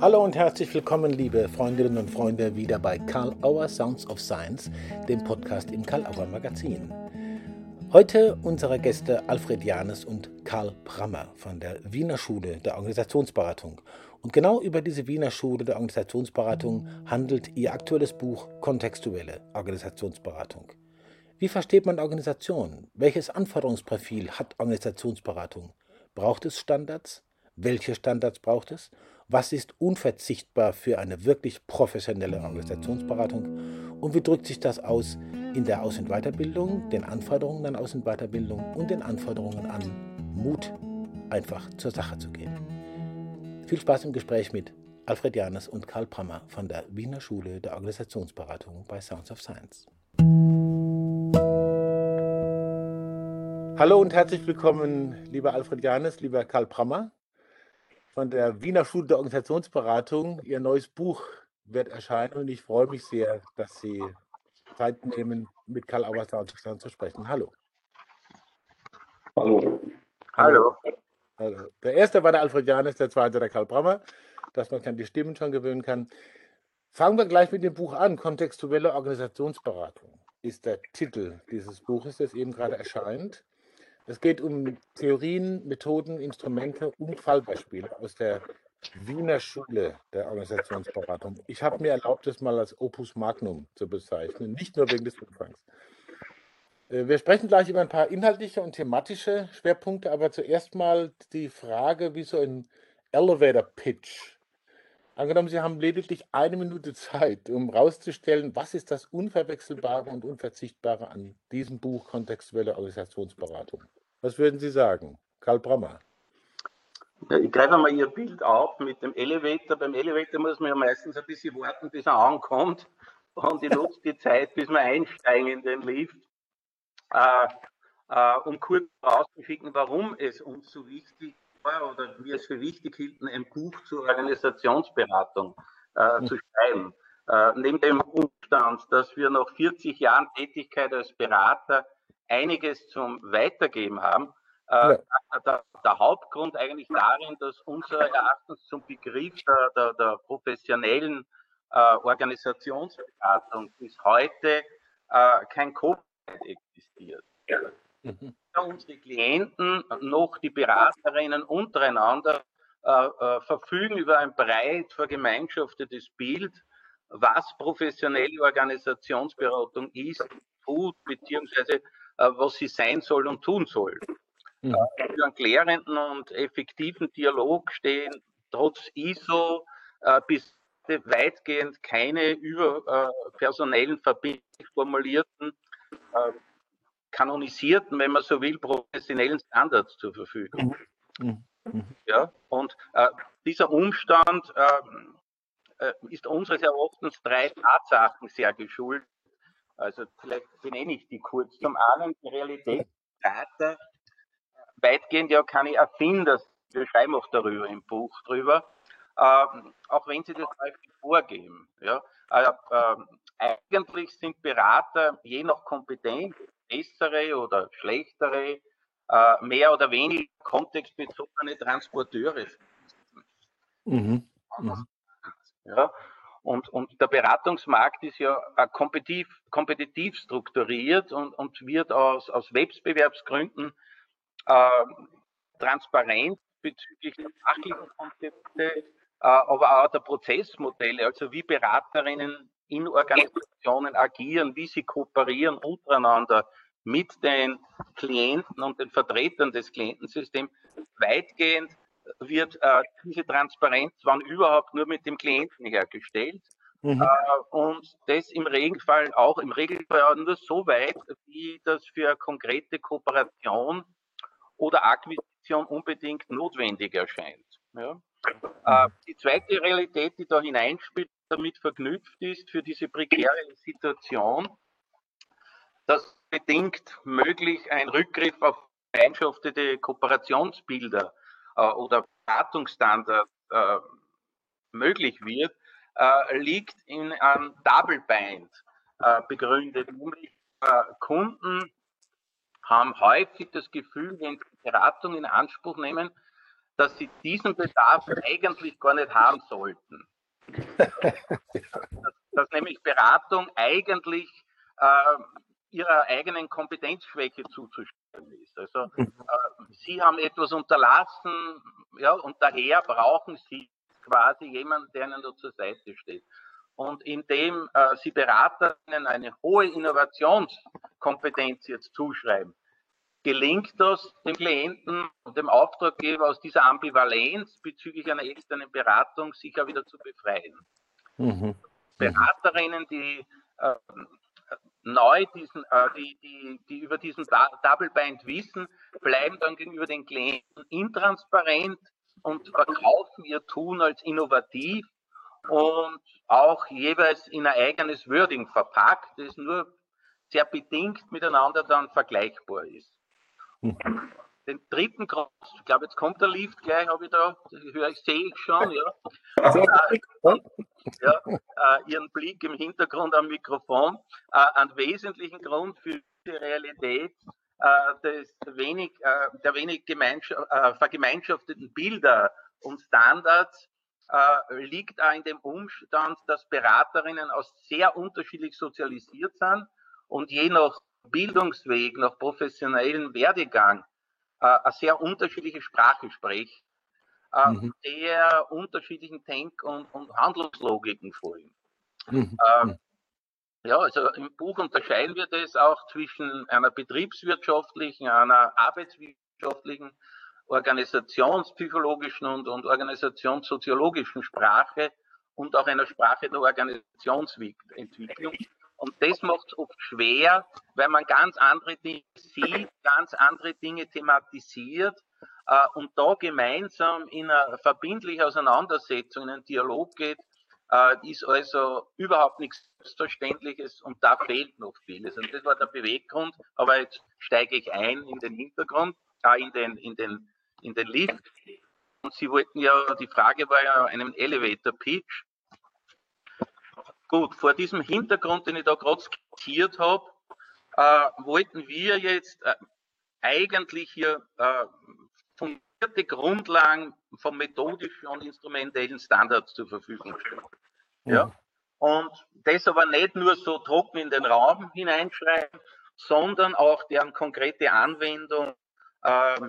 Hallo und herzlich willkommen, liebe Freundinnen und Freunde, wieder bei Karl Auer Sounds of Science, dem Podcast im Karl Auer Magazin. Heute unsere Gäste Alfred Janes und Karl Brammer von der Wiener Schule der Organisationsberatung. Und genau über diese Wiener Schule der Organisationsberatung handelt ihr aktuelles Buch Kontextuelle Organisationsberatung. Wie versteht man Organisation? Welches Anforderungsprofil hat Organisationsberatung? Braucht es Standards? Welche Standards braucht es? Was ist unverzichtbar für eine wirklich professionelle Organisationsberatung? Und wie drückt sich das aus in der Aus- und Weiterbildung, den Anforderungen an Aus- und Weiterbildung und den Anforderungen an Mut, einfach zur Sache zu gehen? Viel Spaß im Gespräch mit Alfred Janes und Karl Prammer von der Wiener Schule der Organisationsberatung bei Sounds of Science. Hallo und herzlich willkommen, lieber Alfred Janes, lieber Karl Prammer von der Wiener Schule der Organisationsberatung. Ihr neues Buch wird erscheinen und ich freue mich sehr, dass Sie Zeit nehmen, mit Karl Auersdorf zu sprechen. Hallo. Hallo. Hallo. Also, der erste war der Alfred Janes, der zweite der Karl Brammer, dass man sich an die Stimmen schon gewöhnen kann. Fangen wir gleich mit dem Buch an. Kontextuelle Organisationsberatung ist der Titel dieses Buches, das eben gerade erscheint. Es geht um Theorien, Methoden, Instrumente und Fallbeispiele aus der Wiener Schule der Organisationsberatung. Ich habe mir erlaubt, das mal als Opus Magnum zu bezeichnen, nicht nur wegen des Umfangs. Äh, wir sprechen gleich über ein paar inhaltliche und thematische Schwerpunkte, aber zuerst mal die Frage, wie so ein Elevator Pitch. Angenommen, Sie haben lediglich eine Minute Zeit, um herauszustellen, was ist das Unverwechselbare und Unverzichtbare an diesem Buch Kontextuelle Organisationsberatung. Was würden Sie sagen? Karl Brammer. Ja, ich greife mal Ihr Bild auf mit dem Elevator. Beim Elevator muss man ja meistens ein bisschen warten, bis er ankommt. Und ich nutze die Zeit, bis wir einsteigen in den Lift, äh, äh, um kurz herauszuschicken, warum es uns so wichtig war oder wir es für wichtig hielten, ein Buch zur Organisationsberatung äh, zu schreiben. Äh, neben dem Umstand, dass wir nach 40 Jahren Tätigkeit als Berater einiges zum Weitergeben haben. Äh, ja. der, der, Hauptgrund eigentlich darin, dass unser Erachtens zum Begriff der, der, der professionellen äh, Organisationsberatung bis heute äh, kein Copyright existiert. Ja. Mhm. Unsere Klienten noch die Beraterinnen untereinander äh, äh, verfügen über ein breit vergemeinschaftetes Bild, was professionelle Organisationsberatung ist, tut, beziehungsweise äh, was sie sein soll und tun soll. Mhm. Äh, für einen klärenden und effektiven Dialog stehen trotz ISO äh, bis weitgehend keine über personellen verbindlich formulierten, kanonisierten, wenn man so will, professionellen Standards zur Verfügung. Mhm. Mhm. Ja, und äh, dieser Umstand äh, ist unseres Erachtens drei Tatsachen sehr geschuldet. Also vielleicht benenne ich die kurz. Zum einen die Realitätsdata, weitgehend ja keine Erfinder, wir schreiben auch darüber im Buch drüber, ähm, auch wenn sie das häufig vorgeben. Ja. Äh, äh, eigentlich sind Berater je nach Kompetenz bessere oder schlechtere, äh, mehr oder weniger kontextbezogene Transporteure. Mhm. Mhm. Ja. Und, und der Beratungsmarkt ist ja kompetitiv, kompetitiv strukturiert und, und wird aus, aus Wettbewerbsgründen äh, transparent bezüglich der fachlichen Konzepte, äh, aber auch der Prozessmodelle, also wie Beraterinnen in Organisationen agieren, wie sie kooperieren untereinander mit den Klienten und den Vertretern des Klientensystems weitgehend wird äh, diese Transparenz, wann überhaupt, nur mit dem Klienten hergestellt. Mhm. Äh, und das im Regelfall auch im Regelfall nur so weit, wie das für konkrete Kooperation oder Akquisition unbedingt notwendig erscheint. Ja. Äh, mhm. die zweite Realität, die da hineinspielt, damit verknüpft ist für diese prekäre Situation, dass bedingt möglich ein Rückgriff auf gemeinschaftete Kooperationsbilder äh, oder Beratungsstandard äh, möglich wird, äh, liegt in einem Double Bind äh, begründet. Nämlich äh, Kunden haben häufig das Gefühl, wenn sie Beratung in Anspruch nehmen, dass sie diesen Bedarf eigentlich gar nicht haben sollten. dass, dass nämlich Beratung eigentlich äh, ihrer eigenen Kompetenzschwäche zuzuschreiben ist. Also äh, sie haben etwas unterlassen, ja, und daher brauchen sie quasi jemanden, der ihnen da zur Seite steht. Und indem äh, sie Beraterinnen eine hohe Innovationskompetenz jetzt zuschreiben, gelingt das dem Klienten und dem Auftraggeber aus dieser Ambivalenz bezüglich einer externen Beratung sich auch wieder zu befreien. Mhm. Beraterinnen, die äh, neu diesen, äh, die, die, die über diesen Double Bind wissen, bleiben dann gegenüber den Klienten intransparent und verkaufen ihr Tun als innovativ und auch jeweils in ein eigenes Wording verpackt, das nur sehr bedingt miteinander dann vergleichbar ist. Den dritten Grund, ich glaube, jetzt kommt der Lift gleich, habe ich da, sehe ich schon, ja. äh, ja äh, Ihren Blick im Hintergrund am Mikrofon. Äh, ein wesentlichen Grund für die Realität äh, des wenig, äh, der wenig äh, vergemeinschafteten Bilder und Standards liegt auch in dem Umstand, dass Beraterinnen aus sehr unterschiedlich sozialisiert sind und je nach Bildungsweg, nach professionellen Werdegang äh, eine sehr unterschiedliche Sprache spricht, äh, mhm. der unterschiedlichen Denk- und, und Handlungslogiken folgen. Mhm. Äh, ja, also im Buch unterscheiden wir das auch zwischen einer betriebswirtschaftlichen, einer arbeitswirtschaftlichen, organisationspsychologischen und, und organisationssoziologischen Sprache und auch einer Sprache der Organisationsentwicklung. Und das macht es oft schwer, weil man ganz andere Dinge sieht, ganz andere Dinge thematisiert äh, und da gemeinsam in eine verbindliche Auseinandersetzung, in einen Dialog geht, äh, ist also überhaupt nichts Selbstverständliches und da fehlt noch vieles. Und das war der Beweggrund, aber jetzt steige ich ein in den Hintergrund, äh, in den, in den, in den Lift. Und Sie wollten ja, die Frage war ja einen Elevator Pitch. Gut, vor diesem Hintergrund, den ich da gerade skizziert habe, äh, wollten wir jetzt äh, eigentlich hier äh, fundierte Grundlagen von methodischen und instrumentellen Standards zur Verfügung stellen. Ja? Mhm. Und das aber nicht nur so trocken in den Raum hineinschreiben, sondern auch deren konkrete Anwendung äh,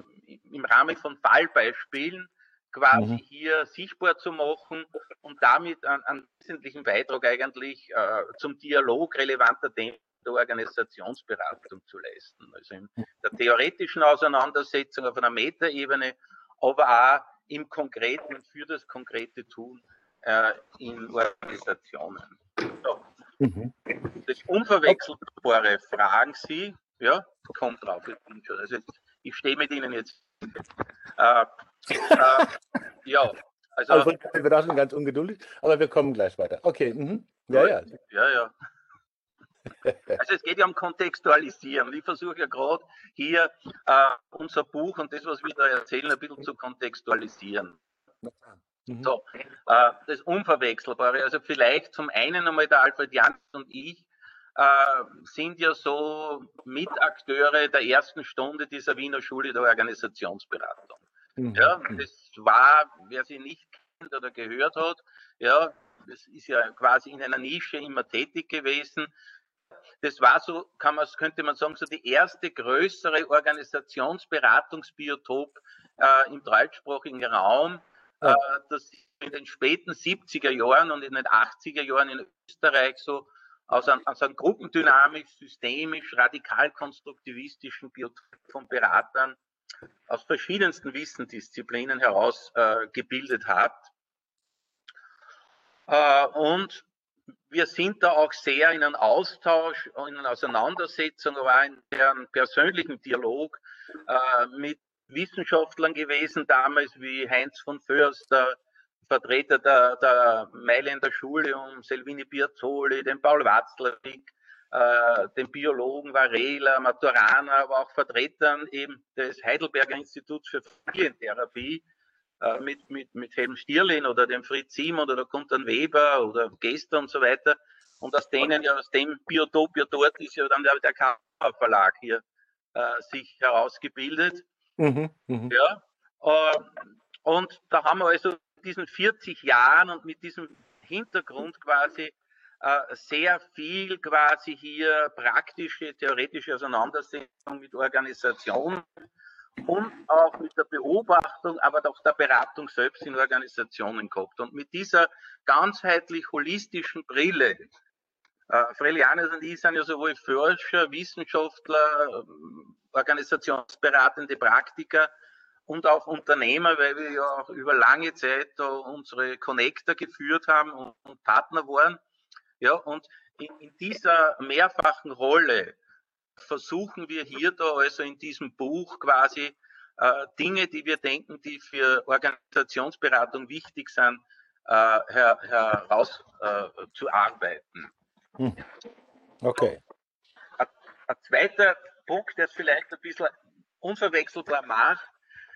im Rahmen von Fallbeispielen quasi mhm. hier sichtbar zu machen und damit einen, einen wesentlichen Beitrag eigentlich äh, zum Dialog relevanter Themen der Organisationsberatung zu leisten. Also in der theoretischen Auseinandersetzung auf einer Metaebene, aber auch im Konkreten für das konkrete Tun äh, in Organisationen. So. Mhm. Das Unverwechselbare fragen Sie, ja, kommt drauf, also ich stehe mit Ihnen jetzt. Äh, äh, ja, also. also schon ganz ungeduldig, aber wir kommen gleich weiter. Okay, mhm. ja, ja. Ja, ja. Also es geht ja um Kontextualisieren. Ich versuche ja gerade hier äh, unser Buch und das, was wir da erzählen, ein bisschen zu kontextualisieren. Mhm. So, äh, das Unverwechselbare. Also vielleicht zum einen einmal der Alfred Jans und ich äh, sind ja so Mitakteure der ersten Stunde dieser Wiener Schule der Organisationsberatung. Mhm. Ja, mhm. das war, wer sie nicht kennt oder gehört hat, ja, das ist ja quasi in einer Nische immer tätig gewesen. Das war so, kann man, könnte man sagen, so die erste größere Organisationsberatungsbiotop äh, im deutschsprachigen Raum, ja. äh, das in den späten 70er Jahren und in den 80er Jahren in Österreich so aus einem, aus einem gruppendynamisch, systemisch, radikal konstruktivistischen Biotop von Beratern aus verschiedensten Wissensdisziplinen heraus äh, gebildet hat. Äh, und wir sind da auch sehr in einem Austausch, in einer Auseinandersetzung, aber auch in einem persönlichen Dialog äh, mit Wissenschaftlern gewesen, damals wie Heinz von Förster, Vertreter der, der Mailänder Schule um Selvini Piazzoli, den Paul Watzlawick, äh, den Biologen Varela, Maturana, aber auch Vertretern eben des Heidelberger Instituts für Familientherapie, äh, mit, mit, mit Helm Stierlin oder dem Fritz Simon oder Gunter Weber oder Gester und so weiter. Und aus denen ja, aus dem Biotop ja dort ist ja dann der, der Kammer Verlag hier äh, sich herausgebildet. Mhm, mh. Ja. Äh, Und da haben wir also diesen 40 Jahren und mit diesem Hintergrund quasi sehr viel quasi hier praktische, theoretische Auseinandersetzung mit Organisationen und auch mit der Beobachtung, aber auch der Beratung selbst in Organisationen gehabt. Und mit dieser ganzheitlich holistischen Brille, äh, Frelianes und ich sind ja sowohl Forscher, Wissenschaftler, organisationsberatende Praktiker und auch Unternehmer, weil wir ja auch über lange Zeit unsere Connector geführt haben und Partner waren. Ja, und in, in dieser mehrfachen Rolle versuchen wir hier da also in diesem Buch quasi äh, Dinge, die wir denken, die für Organisationsberatung wichtig sind, äh, her, herauszuarbeiten. Äh, hm. Okay. Ein, ein, zweiter Punkt, der es vielleicht ein bisschen unverwechselbar macht,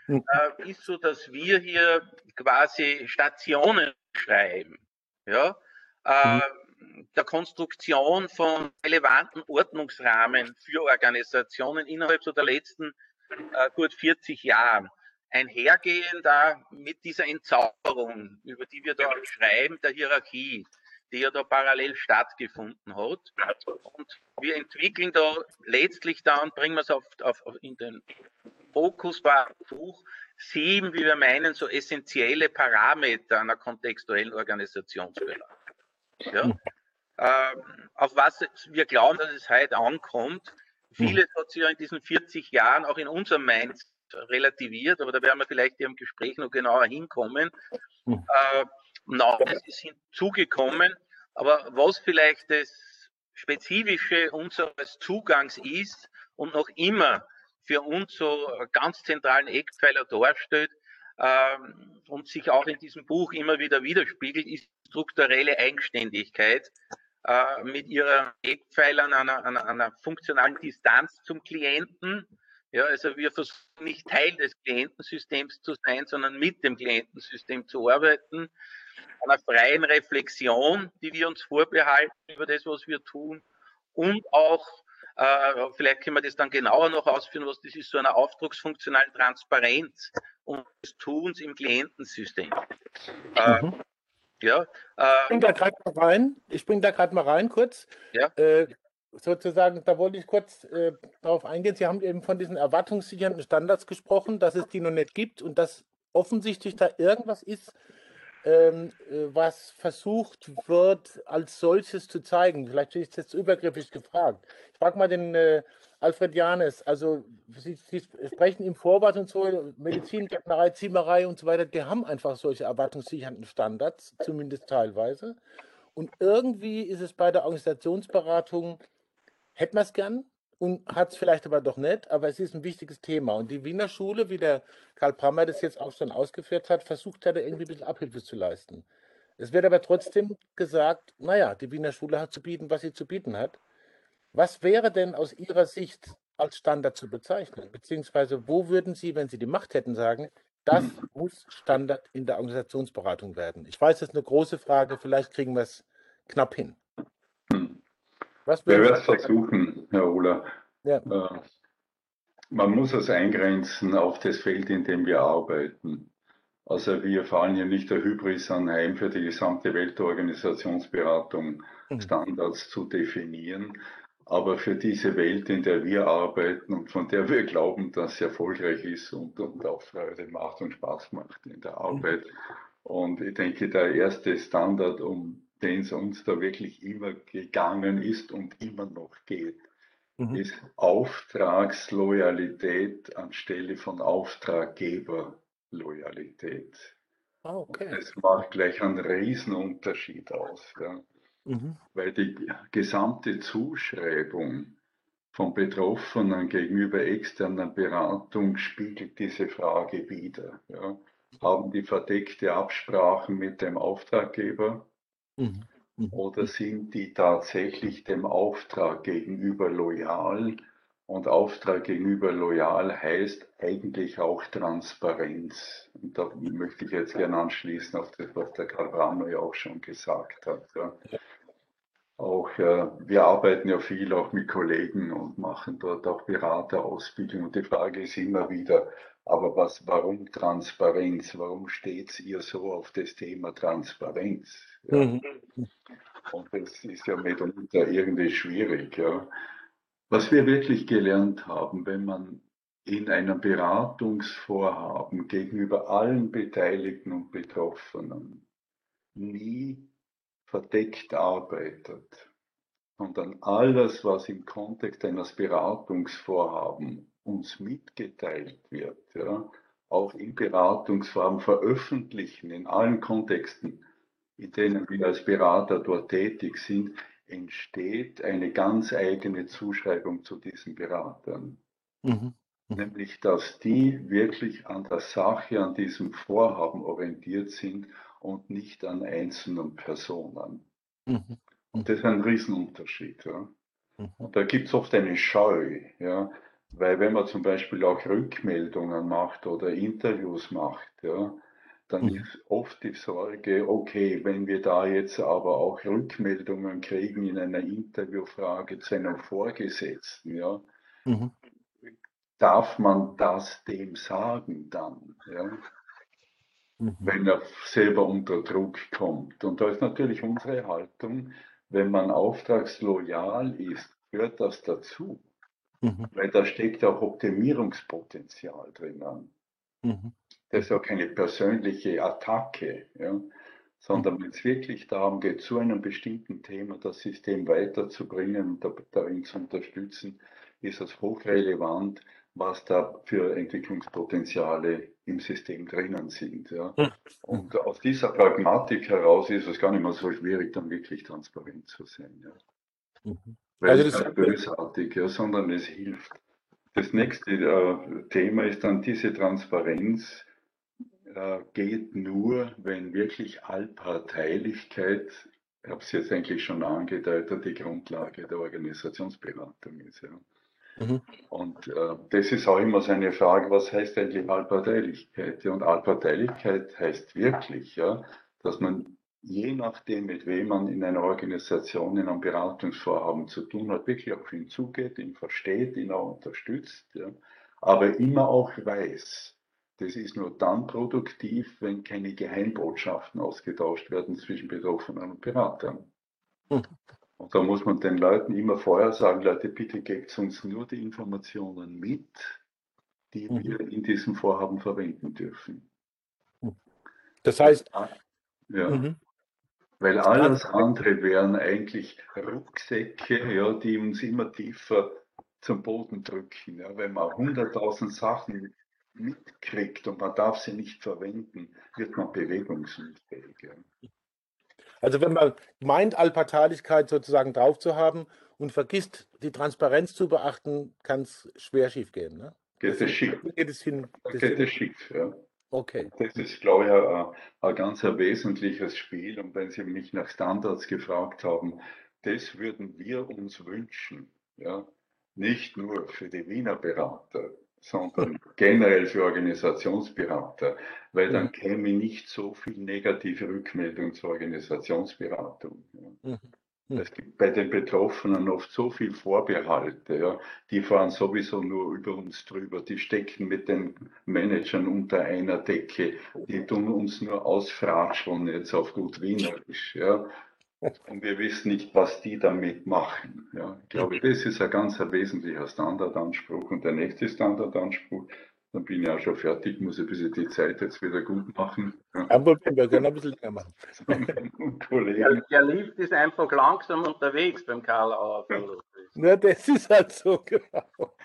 hm. äh, ist so, dass wir hier quasi Stationen schreiben. Ja? Äh, hm der Konstruktion von relevanten Ordnungsrahmen für Organisationen innerhalb so der letzten äh, gut 40 Jahren einhergehen da mit dieser Entzauberung, über die wir da schreiben, der Hierarchie, die ja da parallel stattgefunden hat. Und wir entwickeln da letztlich da und bringen wir es auf, auf, in den Fokus Buch sieben, wie wir meinen, so essentielle Parameter einer kontextuellen Organisationsberatung. Ja? Äh, auf was wir glauben, dass es heute ankommt. Vieles hat sich ja in diesen 40 Jahren auch in unserem Mainz relativiert, aber da werden wir vielleicht im Gespräch noch genauer hinkommen. Mhm. Äh, Neues ist hinzugekommen, aber was vielleicht das Spezifische unseres Zugangs ist und noch immer für uns so ganz zentralen Eckpfeiler darstellt ähm, und sich auch in diesem Buch immer wieder widerspiegelt, ist strukturelle Eigenständigkeit äh, mit ihren Eckpfeilern einer, einer, einer funktionalen Distanz zum Klienten. Ja, also wir versuchen nicht Teil des Klientensystems zu sein, sondern mit dem Klientensystem zu arbeiten, einer freien Reflexion, die wir uns vorbehalten über das, was wir tun und auch, äh, vielleicht können wir das dann genauer noch ausführen, was das ist, so einer aufdrucksfunktionalen Transparenz und des Tuns im Klientensystem. Äh, mhm. Ja, äh, ich bringe da gerade mal rein. Ich bringe da gerade mal rein kurz. Ja. Äh, sozusagen, da wollte ich kurz äh, darauf eingehen. Sie haben eben von diesen erwartungssichernden Standards gesprochen, dass es die noch nicht gibt und dass offensichtlich da irgendwas ist, ähm, äh, was versucht wird, als solches zu zeigen. Vielleicht ist das jetzt übergriffig gefragt. Ich frage mal den äh, Alfred Janes, also Sie, Sie, sprechen im Vorwort und so, Medizin, Gärtnerei, Ziemerei und so weiter, die haben einfach solche erwartungssichernden Standards, zumindest teilweise. Und irgendwie ist es bei der Organisationsberatung, hätten wir es gern und hat es vielleicht aber doch nicht, aber es ist ein wichtiges Thema. Und die Wiener Schule, wie der Karl Prammer das jetzt auch schon ausgeführt hat, versucht da irgendwie ein bisschen Abhilfe zu leisten. Es wird aber trotzdem gesagt, naja, die Wiener Schule hat zu bieten, was sie zu bieten hat. Was wäre denn aus Ihrer Sicht als Standard zu bezeichnen? Beziehungsweise wo würden Sie, wenn Sie die Macht hätten, sagen, das muss Standard in der Organisationsberatung werden? Ich weiß, das ist eine große Frage, vielleicht kriegen wir es knapp hin. Was wir werden es versuchen, Herr Ohler. Ja. Äh, man muss es eingrenzen auf das Feld, in dem wir arbeiten. Also wir fallen hier nicht der Hybris anheim, für die gesamte Weltorganisationsberatung mhm. Standards zu definieren, aber für diese Welt, in der wir arbeiten und von der wir glauben, dass sie erfolgreich ist und, und auch Freude macht und Spaß macht in der Arbeit. Und ich denke, der erste Standard, um den es uns da wirklich immer gegangen ist und immer noch geht, mhm. ist Auftragsloyalität anstelle von Auftraggeberloyalität. Ah, okay. Das macht gleich einen Riesenunterschied aus. Ja. Mhm. Weil die gesamte Zuschreibung von Betroffenen gegenüber externer Beratung spiegelt diese Frage wider. Ja. Haben die verdeckte Absprachen mit dem Auftraggeber mhm. Mhm. oder sind die tatsächlich dem Auftrag gegenüber loyal? Und Auftrag gegenüber loyal heißt eigentlich auch Transparenz. Und da möchte ich jetzt gerne anschließen auf das, was der Karl Brammer ja auch schon gesagt hat. Ja. auch, äh, wir arbeiten ja viel auch mit Kollegen und machen dort auch Beraterausbildung. Und die Frage ist immer wieder, aber was, warum Transparenz? Warum steht ihr so auf das Thema Transparenz? Ja. Mhm. Und das ist ja mitunter irgendwie schwierig. Ja. Was wir wirklich gelernt haben, wenn man in einem Beratungsvorhaben gegenüber allen Beteiligten und Betroffenen nie verdeckt arbeitet, sondern alles, was im Kontext eines Beratungsvorhabens uns mitgeteilt wird, ja, auch in Beratungsform veröffentlichen, in allen Kontexten, in denen wir als Berater dort tätig sind, entsteht eine ganz eigene Zuschreibung zu diesen Beratern. Mhm. mhm. Nämlich, dass die wirklich an der Sache, an diesem Vorhaben orientiert sind und nicht an einzelnen Personen. Mhm. Und das ist ein Riesenunterschied. Ja. Mhm. Und da gibt es oft eine Scheu, ja, weil wenn man zum Beispiel auch Rückmeldungen macht oder Interviews macht, ja, dann mhm. ist oft die Sorge, okay, wenn wir da jetzt aber auch Rückmeldungen kriegen in einer Interviewfrage zu einem Vorgesetzten, ja, mhm. darf man das dem sagen dann? Ja? mhm. wenn er selber unter Druck kommt. Und da ist natürlich unsere Haltung, wenn man auftragsloyal ist, gehört das dazu. Mhm. Weil da steckt auch Optimierungspotenzial drinnen. Mhm. Das ist ja keine persönliche Attacke, ja, sondern mhm. wenn es wirklich darum geht, zu einem bestimmten Thema das System weiterzubringen und darin zu unterstützen, ist es hochrelevant, was da für Entwicklungspotenziale im System drinnen sind. Ja. Hm. Und aus dieser Pragmatik heraus ist es gar nicht mehr so schwierig, dann wirklich transparent zu sein. Ja. Mhm. Weil also das ist bösartig, ja, sondern es hilft. Das nächste äh, Thema ist dann diese Transparenz äh, geht nur, wenn wirklich Allparteilichkeit, ich habe es jetzt eigentlich schon angedeutet, die Grundlage der Organisationsberatung ist. Ja. Mhm. Und äh, das ist auch immer so eine Frage, was heißt eigentlich Allparteilichkeit? Und Allparteilichkeit heißt wirklich, ja, dass man je nachdem, mit wem man in einer Organisation, in einem Beratungsvorhaben zu tun hat, wirklich auf ihn zugeht, ihn versteht, ihn auch unterstützt, ja, aber immer auch weiß, das ist nur dann produktiv, wenn keine Geheimbotschaften ausgetauscht werden zwischen Betroffenen und Beratern. Mhm. Und da muss man den Leuten immer vorher sagen, Leute, bitte gebt uns nur die Informationen mit, die mhm. wir in diesem Vorhaben verwenden dürfen. Das heißt, ja, mhm. Weil alles andere wären eigentlich Rucksäcke, ja, die uns immer tiefer zum Boden drücken. Ja. Wenn man 100.000 Sachen mitkriegt und man darf sie nicht verwenden, wird man bewegungsunfähig. Ja. Also wenn man meint, Allparteilichkeit sozusagen drauf zu haben und vergisst, die Transparenz zu beachten, kann es schwer schief gehen. Ne? Geht es schief. Geht es hin? Geht es schief, ja. Okay. Das ist, glaube ich, ein, ein ganz ein wesentliches Spiel. Und wenn Sie mich nach Standards gefragt haben, das würden wir uns wünschen. Ja? Nicht nur für die Wiener Berater, sondern generell für Organisationsberater, weil dann käme nicht so viel negative Rückmeldung zur Organisationsberatung. Ja. Mhm. Es gibt bei den Betroffenen oft so viel Vorbehalte, ja. Die fahren sowieso nur über uns drüber, die stecken mit den Managern unter einer Decke, die tun uns nur ausfratscheln jetzt auf gut Wienerisch, ja. Und wir wissen nicht, was die damit machen. Ja, ich glaube, das ist ein ganz ein wesentlicher Standardanspruch. Und der nächste Standardanspruch, dann bin ich auch schon fertig, muss ein bisschen die Zeit jetzt wieder gut machen. Ja. Aber wir können ein bisschen länger machen. Der, der Lift ist einfach langsam unterwegs beim Karl Auer. Ja, das ist halt so, genau.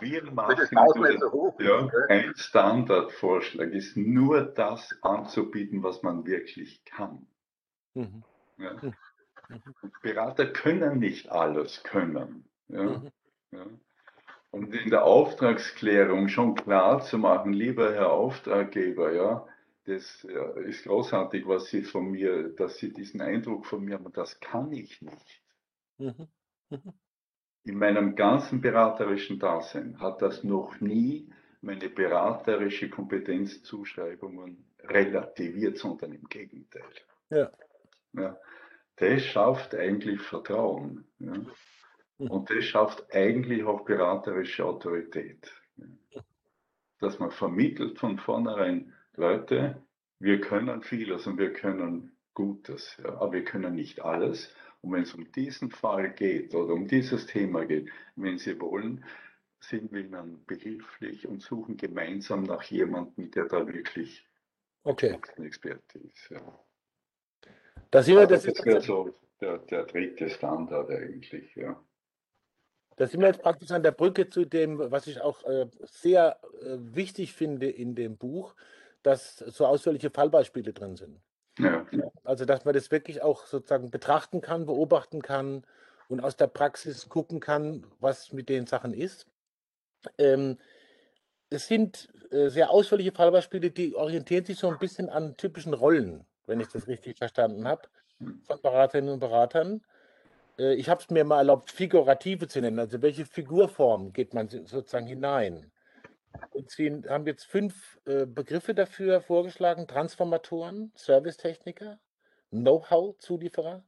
Wir machen das so hoch, ja, ein Standardvorschlag ist nur das anzubieten, was man wirklich kann. Mhm. Ja. Hm. Mhm. Berater können nicht alles können. Ja. Mhm. Ja. Und in der Auftragsklärung schon klar zu machen, lieber Herr Auftraggeber, ja, das ist großartig, was Sie von mir, dass Sie diesen Eindruck von mir haben, das kann ich nicht. Mhm. Mhm. In meinem ganzen beraterischen Dasein hat das noch nie meine beraterische Kompetenzzuschreibungen relativiert, sondern im Gegenteil. Ja. Ja. das schafft eigentlich Vertrauen. Ja. Hm. Und das schafft eigentlich auch beraterische Autorität. Dass man vermittelt von vornherein, Leute, wir können vieles und wir können Gutes, ja, aber wir können nicht alles. Und wenn es um diesen Fall geht oder um dieses Thema geht, wenn Sie wollen, sind wir dann behilflich und suchen gemeinsam nach jemandem, der da wirklich okay. Experte ist. Ja. Das, wir, das, das wäre so der, der dritte Standard eigentlich, ja. Da sind wir jetzt praktisch an der Brücke zu dem, was ich auch äh, sehr äh, wichtig finde in dem Buch, dass so ausführliche Fallbeispiele drin sind. Ja. Also, dass man das wirklich auch sozusagen betrachten kann, beobachten kann und aus der Praxis gucken kann, was mit den Sachen ist. Ähm, es sind äh, sehr ausführliche Fallbeispiele, die orientieren sich so ein bisschen an typischen Rollen, wenn ich das richtig verstanden habe, von Beraterinnen und Beratern. Äh, ich habe es mir mal erlaubt, figurative zu nennen. Also welche Figurform geht man sozusagen hinein? Und Sie haben jetzt fünf äh, Begriffe dafür vorgeschlagen: Transformatoren, Servicetechniker, Know-how-Zulieferer,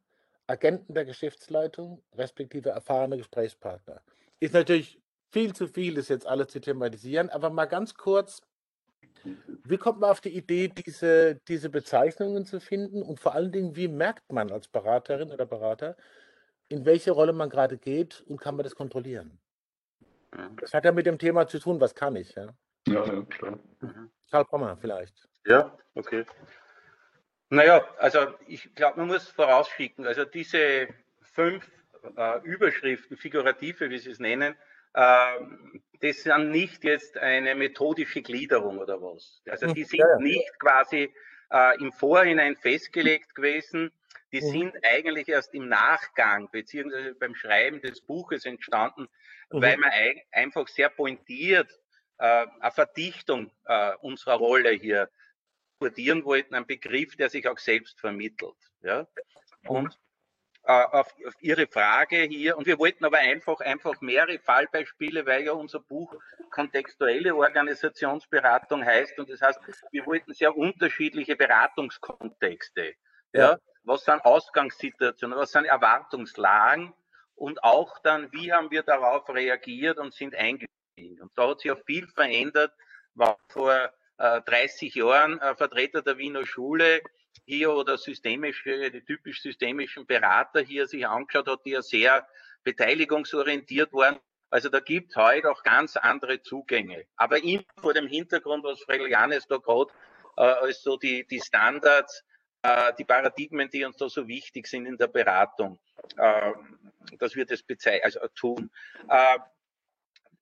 Agenten der Geschäftsleitung, respektive erfahrene Gesprächspartner. Ist natürlich viel zu viel, das jetzt alles zu thematisieren, aber mal ganz kurz. Wie kommt man auf die Idee, diese, diese Bezeichnungen zu finden? Und vor allen Dingen, wie merkt man als Beraterin oder Berater, in welche Rolle man gerade geht und kann man das kontrollieren? Das hat ja mit dem Thema zu tun, was kann ich, ja? Ja, ja klar. Mhm. Karl Pommer vielleicht. Ja, okay. Naja, also ich glaube, man muss vorausschicken, also diese fünf äh, Überschriften, figurative, wie Sie es nennen, äh, das sind nicht jetzt eine methodische Gliederung oder was. Also die hm, sind ja, ja. nicht quasi äh, im Vorhinein festgelegt gewesen, die mhm. sind eigentlich erst im Nachgang beziehungsweise beim Schreiben des Buches entstanden, mhm. weil man einfach sehr pointiert äh, eine Verdichtung äh, unserer Rolle hier portieren wollten, ein Begriff, der sich auch selbst vermittelt. Ja? Mhm. Und äh, auf, auf, Ihre Frage hier, und wir wollten aber einfach, einfach mehrere Fallbeispiele, weil ja unser Buch kontextuelle Organisationsberatung heißt, und das heißt, wir wollten sehr unterschiedliche Beratungskontexte. Ja. ja was sind Ausgangssituationen, was sind Erwartungslagen und auch dann, wie haben wir darauf reagiert und sind eingestiegen. Und da hat sich auch viel verändert, war vor äh, 30 Jahren äh, Vertreter der Wiener Schule hier oder systemische, die typisch systemischen Berater hier sich angeschaut hat, die ja sehr beteiligungsorientiert waren. Also da gibt es heute auch ganz andere Zugänge. Aber immer vor dem Hintergrund, was Frelianes da gerade äh, als so die, die Standards die Paradigmen, die uns da so wichtig sind in der Beratung, äh, dass wir das also tun. Äh,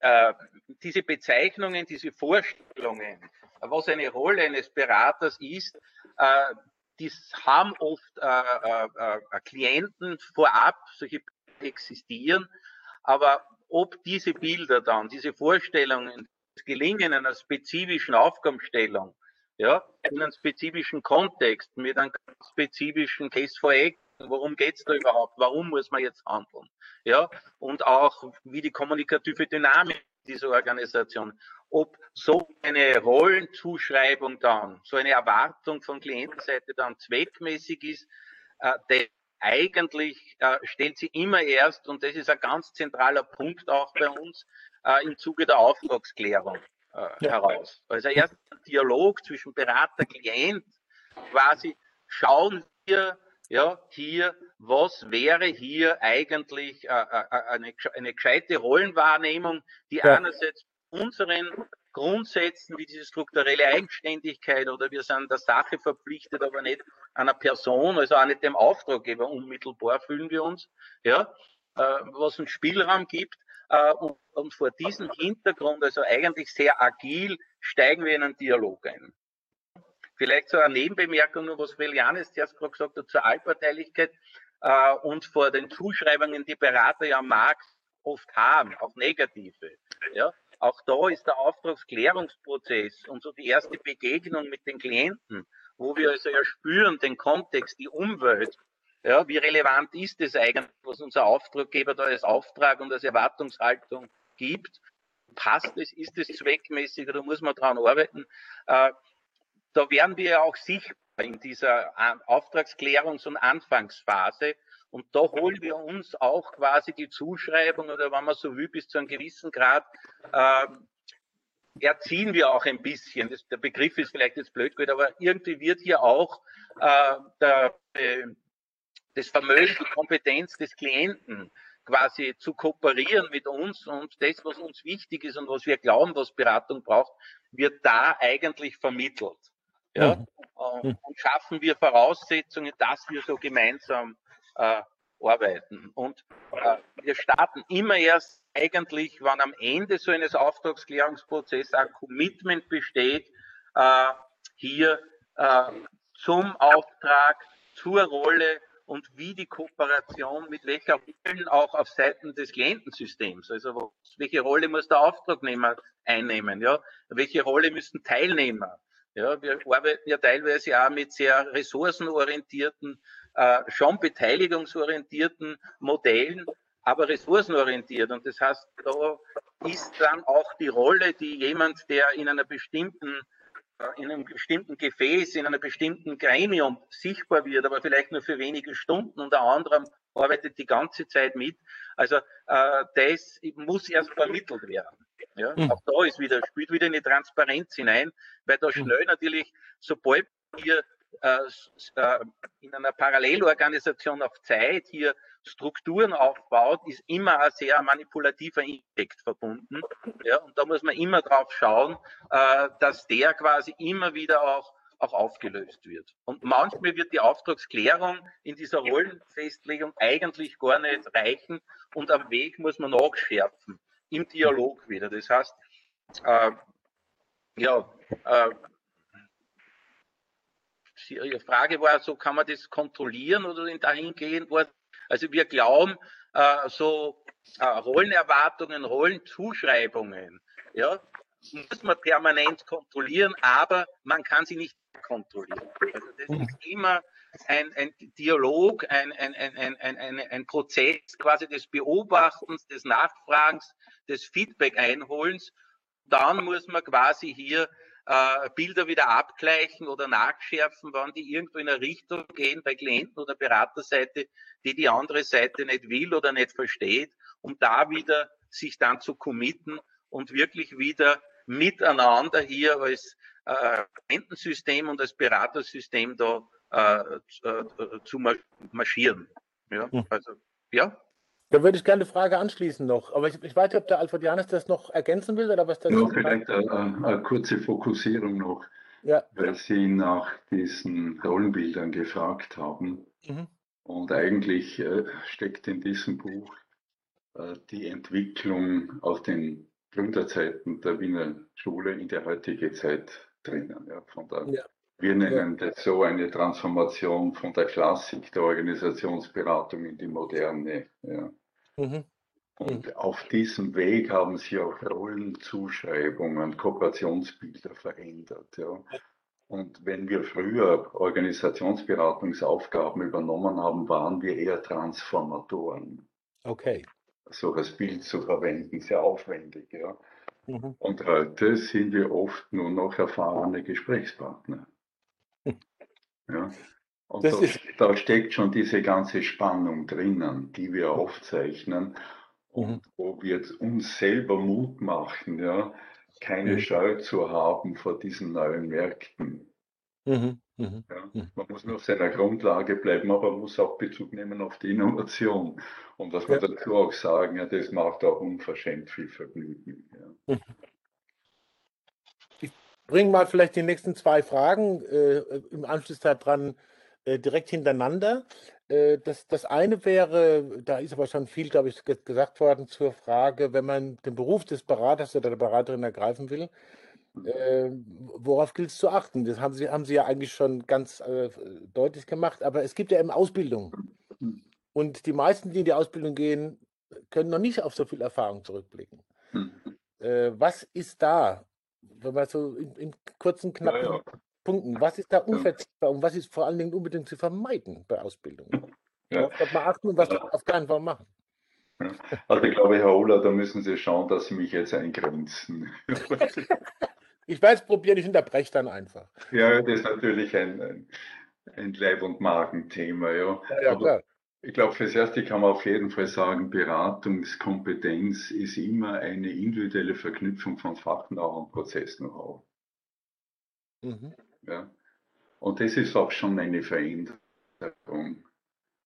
äh, diese Bezeichnungen, diese Vorstellungen, was eine Rolle eines Beraters ist, äh, die haben oft äh, Klienten vorab, solche existieren, aber ob diese Bilder dann, diese Vorstellungen, das Gelingen einer spezifischen Aufgabenstellung ja, in einem spezifischen Kontext, mit einem spezifischen Case for Action. Worum geht's da überhaupt? Warum muss man jetzt handeln? Ja, und auch wie die kommunikative Dynamik dieser Organisation, ob so eine Rollenzuschreibung dann, so eine Erwartung von Klientenseite dann zweckmäßig ist, äh, der eigentlich äh, stellt sie immer erst, und das ist ein ganz zentraler Punkt auch bei uns, äh, im Zuge der Auftragsklärung äh, ja. heraus. Also erst Dialog zwischen Berater, Klient, quasi schauen wir ja hier, was wäre hier eigentlich äh, äh, äh, eine, eine gescheite Rollenwahrnehmung, die ja. einerseits unseren Grundsätzen wie diese strukturelle Eigenständigkeit oder wir sind der Sache verpflichtet, aber nicht einer Person, also auch nicht dem Auftraggeber unmittelbar fühlen wir uns, ja, äh, was einen Spielraum gibt, und, und vor diesem Hintergrund, also eigentlich sehr agil, steigen wir in einen Dialog ein. Vielleicht so eine Nebenbemerkung, nur was Velianes zuerst gerade gesagt hat, zur Allparteilichkeit äh, und vor den Zuschreibungen, die Berater ja am Markt oft haben, auch negative. Ja? Auch da ist der Auftragsklärungsprozess und so die erste Begegnung mit den Klienten, wo wir also ja spüren, den Kontext, die Umwelt, ja, wie relevant ist es eigentlich, was unser Auftraggeber da als Auftrag und als Erwartungshaltung gibt? Passt es, ist es zweckmäßig oder muss man daran arbeiten? Äh, da werden wir ja auch sichtbar in dieser Auftragsklärungs- und Anfangsphase. Und da holen wir uns auch quasi die Zuschreibung oder wenn man so will, bis zu einem gewissen Grad äh, erziehen wir auch ein bisschen. Das, der Begriff ist vielleicht jetzt blöd aber irgendwie wird hier auch äh, der, äh, das Vermögen, die Kompetenz des Klienten quasi zu kooperieren mit uns und das, was uns wichtig ist und was wir glauben, was Beratung braucht, wird da eigentlich vermittelt. Ja? Mhm. Und schaffen wir Voraussetzungen, dass wir so gemeinsam äh, arbeiten. Und äh, wir starten immer erst eigentlich, wenn am Ende so eines Auftragsklärungsprozesses ein Commitment besteht, äh, hier äh, zum Auftrag, zur Rolle und wie die Kooperation mit welcher Rolle auch auf Seiten des Klientensystems, also welche Rolle muss der Auftragnehmer einnehmen, ja, welche Rolle müssen Teilnehmer, ja, wir arbeiten ja teilweise auch mit sehr ressourcenorientierten, äh, schon beteiligungsorientierten Modellen, aber ressourcenorientiert. Und das heißt, da ist dann auch die Rolle, die jemand, der in einer bestimmten in einem bestimmten Gefäß, in einer bestimmten Gremium sichtbar wird, aber vielleicht nur für wenige Stunden und der andere arbeitet die ganze Zeit mit. Also äh, das muss erst vermittelt werden. Ja? Mhm. Auch da ist wieder, spielt wieder eine Transparenz hinein, weil da hm. schnell natürlich, sobald wir in einer Parallelorganisation auf Zeit hier Strukturen aufbaut, ist immer ein sehr manipulativer Impact verbunden. Ja, und da muss man immer drauf schauen, äh, dass der quasi immer wieder auch, auch aufgelöst wird. Und manchmal wird die Auftragsklärung in dieser Rollenfestlegung eigentlich gar nicht reichen und am Weg muss man nachschärfen, im Dialog wieder. Das heißt, äh, ja, äh, Ihre Frage war so, kann man das kontrollieren oder dahingehend war also wir glauben, äh, so äh, Rollenerwartungen, Rollenzuschreibungen, ja, muss man permanent kontrollieren, aber man kann sie nicht kontrollieren. Also das mhm. ist immer ein, ein Dialog, ein, ein, ein, ein, ein, ein Prozess quasi des Beobachtens, des Nachfragens, des Feedback-Einholens. Dann muss man quasi hier äh, Bilder wieder abgleichen oder nachschärfen, wann die irgendwo in eine Richtung gehen bei Klienten- oder Beraterseite, die die andere Seite nicht will oder nicht versteht, um da wieder sich dann zu committen und wirklich wieder miteinander hier als äh, Klientensystem und als Beratersystem da äh, äh, zu marschieren. Ja, hm. also, ja. Da würde ich gerne eine Frage anschließen noch. Aber ich, ich weiß nicht, ob der Alfred Janis das noch ergänzen will oder was das Ja, vielleicht eine, eine, kurze Fokussierung noch, ja. weil Sie nach diesen Rollenbildern gefragt haben. Mhm. Und eigentlich äh, steckt in diesem Buch äh, die Entwicklung aus den Gründerzeiten der Wiener Schule in der heutige Zeit drinnen. Ja, von der, ja. Wir nennen ja. das so eine Transformation von der Klassik der Organisationsberatung in die Moderne. Ja. Mhm. Und mhm. auf diesem Weg haben sich auch Rollenzuschreibungen, Kooperationsbilder verändert. Ja. Und wenn wir früher Organisationsberatungsaufgaben übernommen haben, waren wir eher Transformatoren. Okay. So das Bild zu verwenden, sehr aufwendig. Ja. Mhm. Und heute sind wir oft nur noch erfahrene Gesprächspartner. Ja. Und da, da, steckt schon diese ganze Spannung drinnen, die wir aufzeichnen und mhm. wo wir uns selber Mut machen, ja, keine mhm. Scheu zu haben vor diesen neuen Märkten. Mhm. Mhm. Ja, mhm. man muss nur auf seiner Grundlage bleiben, aber man muss auch Bezug nehmen auf die Innovation. Und was wir ja. dazu auch sagen, ja, das macht auch unverschämt viel Vergnügen. Ja. Mhm. Ich bringe mal vielleicht die nächsten zwei Fragen äh, im Anschluss daran äh, direkt hintereinander. Äh, das, das eine wäre, da ist aber schon viel, glaube ich, gesagt worden zur Frage, wenn man den Beruf des Beraters oder der Beraterin ergreifen will, äh, worauf gilt es zu achten? Das haben Sie, haben Sie ja eigentlich schon ganz äh, deutlich gemacht, aber es gibt ja eben Ausbildung. Und die meisten, die in die Ausbildung gehen, können noch nicht auf so viel Erfahrung zurückblicken. Äh, was ist da, wenn man so in, in kurzen, knappen ja, ja. Punkten. Was ist da unverzichtbar und was ist vor allen Dingen unbedingt zu vermeiden bei Ausbildung? Ja. Sollte man achten und was ja. auf keinen Fall machen? Also ich glaube, Herr Ola, da müssen Sie schauen, dass Sie mich jetzt eingrenzen. Ich weiß, probieren, ich unterbreche dann einfach. Ja, das ist natürlich ein, ein, Leib- und Magenthema. Ja. ja, klar. Ich glaube, fürs Erste kann man auf jeden Fall sagen, Beratungskompetenz ist immer eine individuelle Verknüpfung von Fach-Know-how und Prozess-Know-how. Mhm. Ja. Und das ist auch schon eine Veränderung.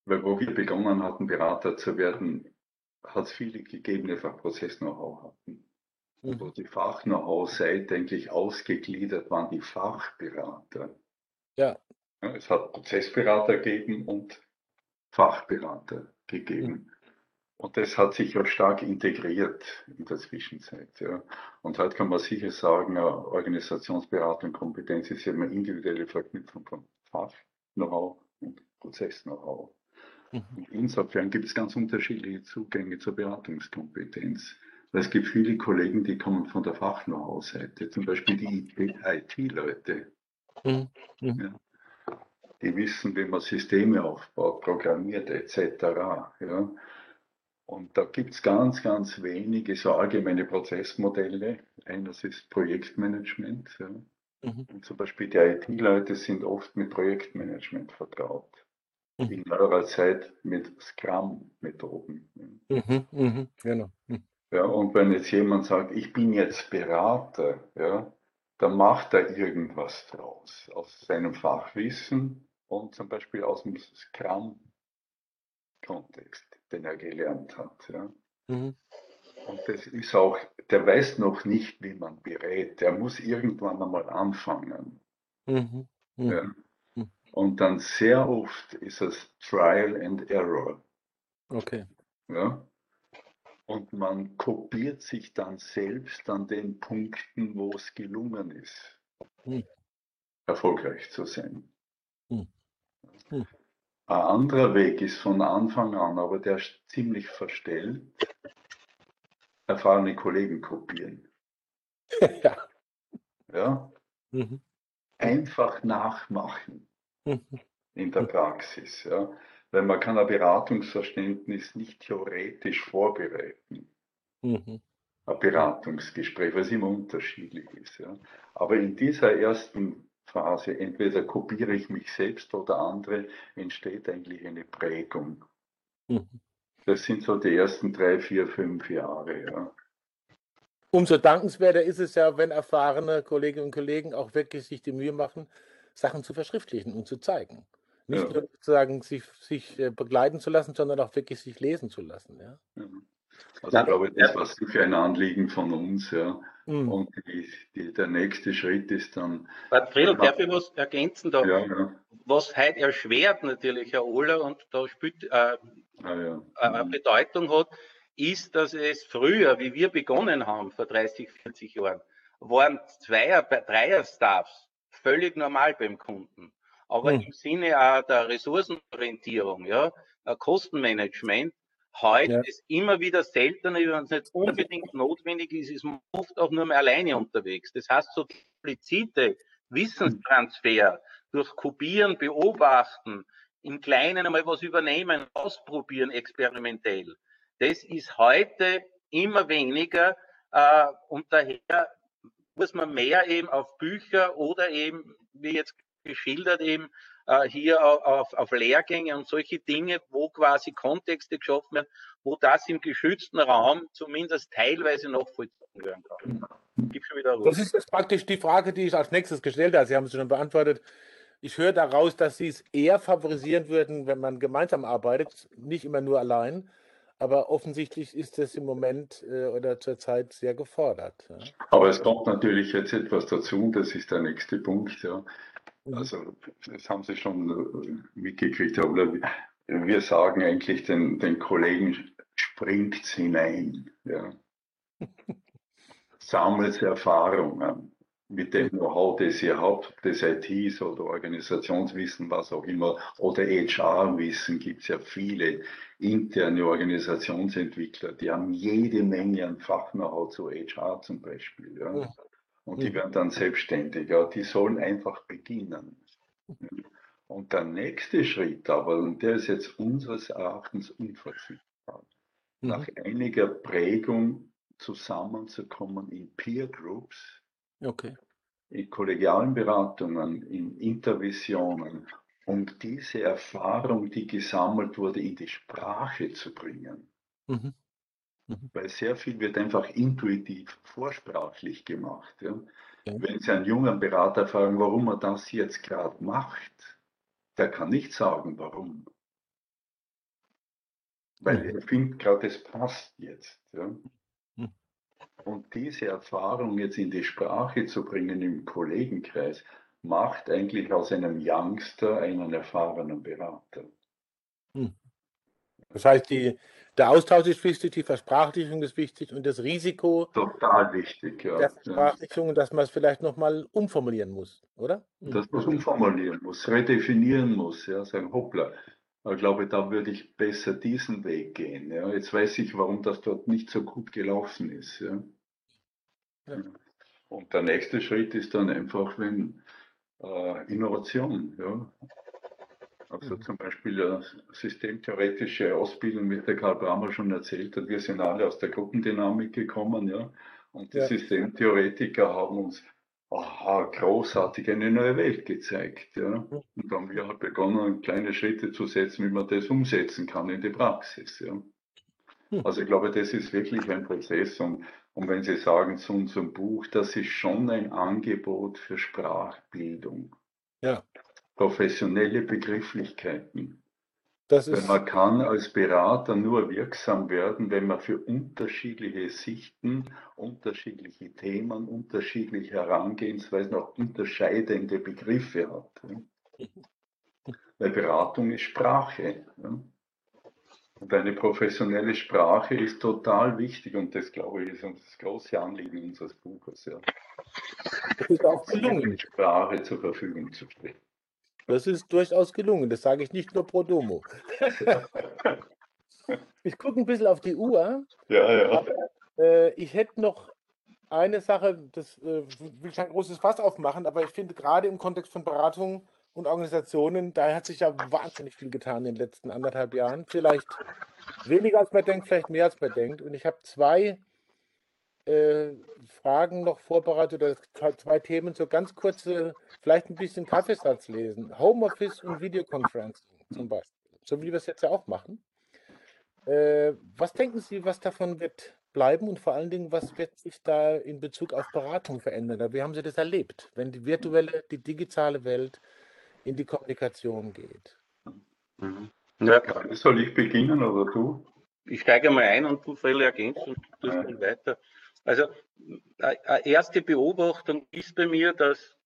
Weil wo wir begonnen hatten, Berater zu werden, hat es viele gegeben, die einfach Prozess-Know-how hatten. Mhm. Wo die Fach-Know-how-Seite eigentlich ausgegliedert waren, die Fachberater. Ja. ja. Es hat Prozessberater gegeben und Fachberater gegeben. Mhm. Und das hat sich ja stark integriert in der Zwischenzeit. Ja. Und heute kann man sicher sagen, Organisationsberatung, Kompetenz ist ja eine individuelle Verknüpfung von Fach-Know-how und Prozess-Know-how. Mhm. Insofern gibt es ganz unterschiedliche Zugänge zur Beratungskompetenz. Es gibt viele Kollegen, die kommen von der Fach-Know-how-Seite, zum Beispiel die IT-Leute. Mhm. Mhm. Ja die wissen, wie man Systeme aufbaut, programmiert etc. Ja. Und da gibt es ganz, ganz wenige so allgemeine Prozessmodelle. Eines ist Projektmanagement. Ja. Mhm. Und zum Beispiel die IT-Leute sind oft mit Projektmanagement vertraut. Mhm. In neuerer Zeit mit Scrum-Methoden. Mhm, mhm, genau. Mhm. Ja, und wenn jetzt jemand sagt, ich bin jetzt Berater, ja, dann macht er irgendwas draus aus seinem Fachwissen und zum Beispiel aus dem Scrum-Kontext, den er gelernt hat. Ja. Mhm. Und das ist auch, der weiß noch nicht, wie man berät. Der muss irgendwann einmal anfangen. Mhm. Mhm. Ja. Mhm. Und dann sehr oft ist es Trial and Error. Okay. Ja. Und man kopiert sich dann selbst an den Punkten, wo es gelungen ist, mhm. erfolgreich zu sein. Hm. Ein anderer Weg ist von Anfang an, aber der ist ziemlich verstellt, erfahrene Kollegen kopieren. ja. ja? Mhm. Einfach nachmachen mhm. in der Praxis. Ja? Weil man kann ein Beratungsverständnis nicht theoretisch vorbereiten. Mhm. Ein Beratungsgespräch, was immer unterschiedlich ist. Ja? Aber in dieser ersten Phase, entweder kopiere ich mich selbst oder andere, entsteht eigentlich eine Prägung. Mhm. Das sind so die ersten drei, vier, fünf Jahre. Ja. Umso dankenswerter ist es ja, wenn erfahrene Kolleginnen und Kollegen auch wirklich sich die Mühe machen, Sachen zu verschriftlichen und zu zeigen. Nicht ja. nur sozusagen sich, sich äh, begleiten zu lassen, sondern auch wirklich sich lesen zu lassen. Ja. ja. Also ich glaube, das war sicher ein Anliegen von uns, ja. Mhm. Und die, die, der nächste Schritt ist dann. Bad Friedl, darf ich was ergänzen da? Ja, ja. Was heute erschwert natürlich, Herr Ohler, und da spielt äh, ah, ja. eine mhm. Bedeutung hat, ist, dass es früher, wie wir begonnen haben, vor 30, 40 Jahren, waren Zweier, Dreier-Staffs völlig normal beim Kunden. Aber mhm. im Sinne auch der Ressourcenorientierung, ja, Kostenmanagement, Heute ja. ist immer wieder seltener, wenn es nicht unbedingt notwendig ist, ist man oft auch nur mehr alleine unterwegs. Das heißt, so implizite Wissenstransfer durch Kopieren, Beobachten, im Kleinen einmal was übernehmen, ausprobieren, experimentell. Das ist heute immer weniger äh, und daher muss man mehr eben auf Bücher oder eben, wie jetzt geschildert, eben äh, hier auf, auf Lehrgänge und solche Dinge, wo quasi Kontexte geschaffen werden, wo das im geschützten Raum zumindest teilweise noch vollzogen werden kann. Das ist jetzt praktisch die Frage, die ich als nächstes gestellt habe. Sie haben es schon beantwortet. Ich höre daraus, dass Sie es eher favorisieren würden, wenn man gemeinsam arbeitet, nicht immer nur allein. Aber offensichtlich ist das im Moment äh, oder zurzeit sehr gefordert. Ja. Aber es kommt natürlich jetzt etwas dazu, das ist der nächste Punkt. Ja. Mhm. Also, das haben Sie schon äh, mitgekriegt, aber wir sagen eigentlich den, den Kollegen, springt hinein. Ja. Sammelt Erfahrungen mit dem Know-how, das ihr habt, des ITs oder Organisationswissen, was auch immer, oder HR-Wissen, gibt es ja viele interne Organisationsentwickler, die haben jede Menge an Fach-Know-how zu HR zum Beispiel. Ja. Und die werden dann selbstständig. Ja, die sollen einfach beginnen. Und der nächste Schritt aber, und der ist jetzt unseres Erachtens unverzichtbar, mhm. nach einiger Prägung zusammenzukommen in Peer Groups, okay. in kollegialen Beratungen, in Intervisionen, um diese Erfahrung, die gesammelt wurde, in die Sprache zu bringen. Mhm. Mhm. Weil sehr viel wird einfach intuitiv vorsprachlich gemacht. Ja. Ja. Wenn Sie einen jungen Berater fragen, warum er das jetzt gerade macht, der kann nicht sagen, warum. Weil mhm. er findet gerade, es passt jetzt. Ja. Mhm. Und diese Erfahrung jetzt in die Sprache zu bringen im Kollegenkreis, macht eigentlich aus einem Youngster einen erfahrenen Berater. Mhm. Das heißt, die, der Austausch ist wichtig, die Versprachlichung ist wichtig und das Risiko Total wichtig, ja. der Versprachlichung, dass man es vielleicht nochmal umformulieren muss, oder? Mhm. Dass man es umformulieren muss, redefinieren muss, ja, sagen, hoppla. Ich glaube, da würde ich besser diesen Weg gehen. Ja. Jetzt weiß ich, warum das dort nicht so gut gelaufen ist. Ja. ja. Und der nächste Schritt ist dann einfach, wenn äh, Innovation. Ja. Also mhm. zum Beispiel eine systemtheoretische Ausbildung, wie der Karl Brammer schon erzählt hat, wir sind alle aus der Gruppendynamik gekommen, ja. Und die ja. Systemtheoretiker haben uns aha, großartig eine neue Welt gezeigt. Ja. Mhm. Und dann haben wir halt begonnen, kleine Schritte zu setzen, wie man das umsetzen kann in die Praxis. Ja. Hm. Also ich glaube, das ist wirklich ein Prozess. Und, und wenn Sie sagen zu unserem Buch, das ist schon ein Angebot für Sprachbildung. Ja professionelle Begrifflichkeiten. Weil man kann als Berater nur wirksam werden, wenn man für unterschiedliche Sichten, unterschiedliche Themen, unterschiedliche Herangehensweisen auch unterscheidende Begriffe hat. Weil Beratung ist Sprache. Und eine professionelle Sprache ist total wichtig und das, glaube ich, ist uns das große Anliegen unseres Buches. Ja. Das ist auch gelungen. Sprache zur Verfügung zu stellen. Das ist durchaus gelungen. Das sage ich nicht nur pro Domo. ich gucke ein bisschen auf die Uhr. Ja, ja. Aber, äh, ich hätte noch eine Sache, das äh, will ich ein großes Fass aufmachen, aber ich finde gerade im Kontext von Beratung und Organisationen, da hat sich ja wahnsinnig viel getan in den letzten anderthalb Jahren. Vielleicht weniger als man denkt, vielleicht mehr als man denkt. Und ich habe zwei äh, Fragen noch vorbereitet oder zwei Themen, so ganz kurze, vielleicht ein bisschen Kaffeesatz lesen. Homeoffice und Videoconferencing zum Beispiel, so wie wir es jetzt ja auch machen. Äh, was denken Sie, was davon wird bleiben und vor allen Dingen, was wird sich da in Bezug auf Beratung verändern? Wie haben Sie das erlebt, wenn die virtuelle, die digitale Welt in die Kommunikation geht? Mhm. Ja, soll ich beginnen oder du? Ich steige mal ein und du Fälle ergänzt und du ja. weiter. Also eine erste Beobachtung ist bei mir, dass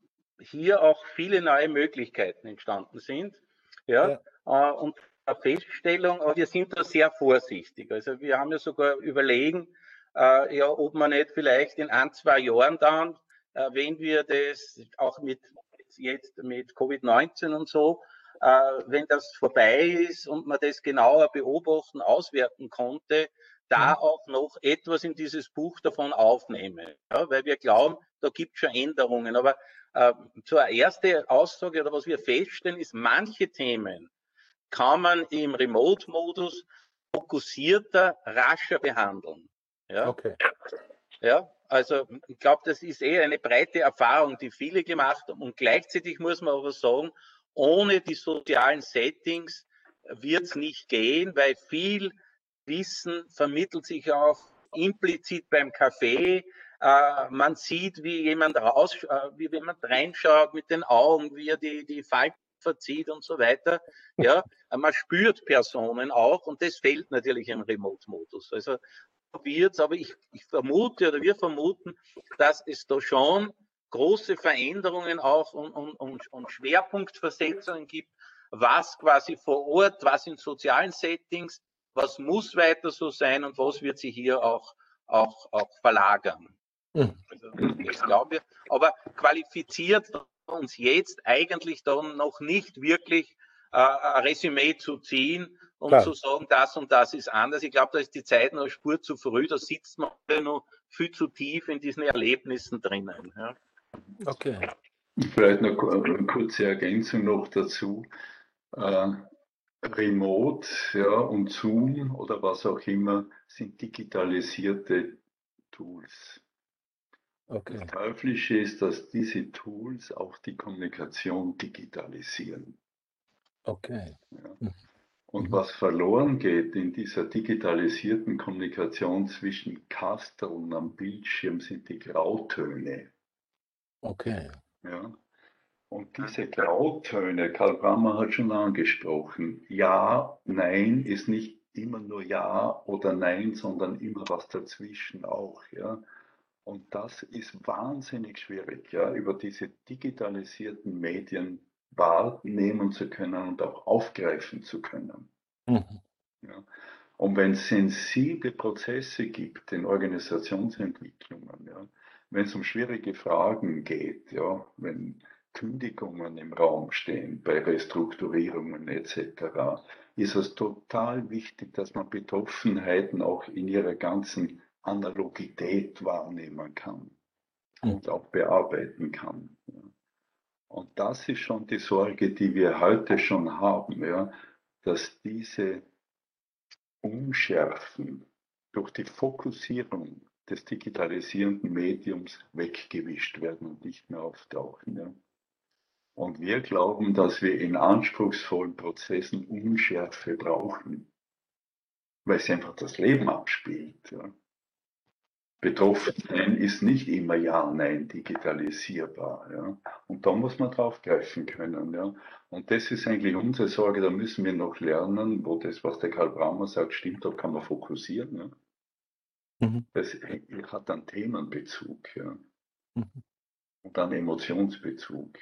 hier auch viele neue Möglichkeiten entstanden sind. Ja, ja. Äh, und eine Feststellung, wir sind da sehr vorsichtig. Also wir haben ja sogar überlegen, äh, ja, ob man nicht vielleicht in ein, zwei Jahren dann, äh, wenn wir das auch mit jetzt mit Covid-19 und so, wenn das vorbei ist und man das genauer beobachten, auswerten konnte, da auch noch etwas in dieses Buch davon aufnehmen, ja, weil wir glauben, da gibt es schon Änderungen. Aber äh, zur ersten Aussage oder was wir feststellen, ist, manche Themen kann man im Remote-Modus fokussierter, rascher behandeln. Ja? Okay. Ja, also ich glaube, das ist eher eine breite Erfahrung, die viele gemacht haben. Und gleichzeitig muss man aber sagen, ohne die sozialen Settings wird es nicht gehen, weil viel Wissen vermittelt sich auch implizit beim Kaffee. Äh, man sieht, wie jemand raus, äh, wie jemand reinschaut mit den Augen, wie er die, die Falten verzieht und so weiter. Ja, man spürt Personen auch und das fehlt natürlich im Remote-Modus. Also probiert aber ich, ich vermute oder wir vermuten, dass es da schon große Veränderungen auch und, und, und, und Schwerpunktversetzungen gibt, was quasi vor Ort, was in sozialen Settings, was muss weiter so sein und was wird sich hier auch, auch, auch verlagern. Mhm. Also, das glauben wir. Aber qualifiziert uns jetzt eigentlich dann noch nicht wirklich äh, ein Resümee zu ziehen und Klar. zu sagen, das und das ist anders. Ich glaube, da ist die Zeit noch eine Spur zu früh, da sitzt man noch viel zu tief in diesen Erlebnissen drinnen. Ja. Okay. Vielleicht noch eine kurze Ergänzung noch dazu. Äh, Remote ja, und Zoom oder was auch immer sind digitalisierte Tools. Okay. Das Teuflische ist, dass diese Tools auch die Kommunikation digitalisieren. Okay. Ja. Hm. Und mhm. was verloren geht in dieser digitalisierten Kommunikation zwischen Caster und am Bildschirm sind die Grautöne. Okay. Ja. Und diese Grautöne, Karl Brammer hat schon angesprochen, Ja, Nein ist nicht immer nur Ja oder Nein, sondern immer was dazwischen auch. Ja. Und das ist wahnsinnig schwierig, ja, über diese digitalisierten Medien wahrnehmen zu können und auch aufgreifen zu können. Mhm. Ja. Und wenn es sensible Prozesse gibt in Organisationsentwicklungen, ja, wenn es um schwierige Fragen geht, ja, wenn Kündigungen im Raum stehen, bei Restrukturierungen etc., ist es total wichtig, dass man Betroffenheiten auch in ihrer ganzen Analogität wahrnehmen kann und auch bearbeiten kann. Und das ist schon die Sorge, die wir heute schon haben, ja, dass diese Unschärfen durch die Fokussierung des digitalisierenden Mediums weggewischt werden und nicht mehr auftauchen. Ja. Und wir glauben, dass wir in anspruchsvollen Prozessen Unschärfe brauchen, weil es einfach das Leben abspielt. Ja. Betroffen sein ist nicht immer Ja, Nein digitalisierbar. Ja. Und da muss man draufgreifen können. Ja. Und das ist eigentlich unsere Sorge, da müssen wir noch lernen, wo das, was der Karl Brammer sagt, stimmt, da kann man fokussieren. Ja. Mhm. Das hat dann Themenbezug ja. Mhm. und dann Emotionsbezug.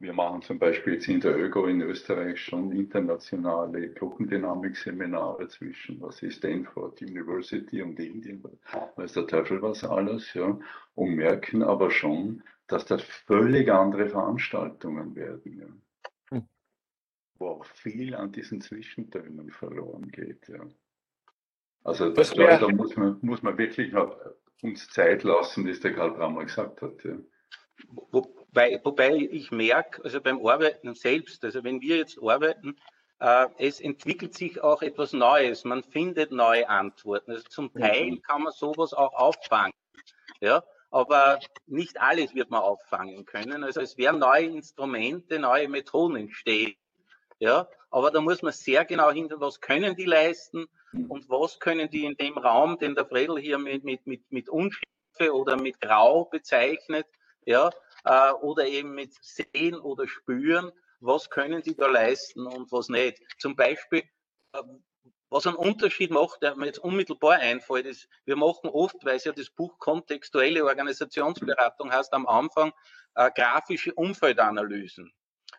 Wir machen zum Beispiel jetzt in der ÖGO in Österreich schon internationale Gruppendynamik-Seminare zwischen, was ist Stanford University und Indien, weiß der Teufel was alles, ja, und merken aber schon, dass das völlig andere Veranstaltungen werden, ja. Hm. Wo auch viel an diesen Zwischentönen verloren geht, ja. Also das, da, da muss man, muss man wirklich uns Zeit lassen, wie es der Karl Brammer gesagt hat, ja. Wo, Wobei, wobei ich merke, also beim Arbeiten selbst, also wenn wir jetzt arbeiten, äh, es entwickelt sich auch etwas Neues. Man findet neue Antworten. Also zum mhm. Teil kann man sowas auch auffangen. Ja, aber nicht alles wird man auffangen können. Also es werden neue Instrumente, neue Methoden entstehen. Ja, aber da muss man sehr genau hinter, was können die leisten und was können die in dem Raum, den der Fredel hier mit, mit, mit, mit Unschärfe oder mit Grau bezeichnet, ja, äh, oder eben mit Sehen oder Spüren, was können sie da leisten und was nicht. Zum Beispiel, äh, was einen Unterschied macht, der mir jetzt unmittelbar einfällt, ist, wir machen oft, weil es ja das Buch kontextuelle Organisationsberatung heißt, am Anfang äh, grafische Umfeldanalysen.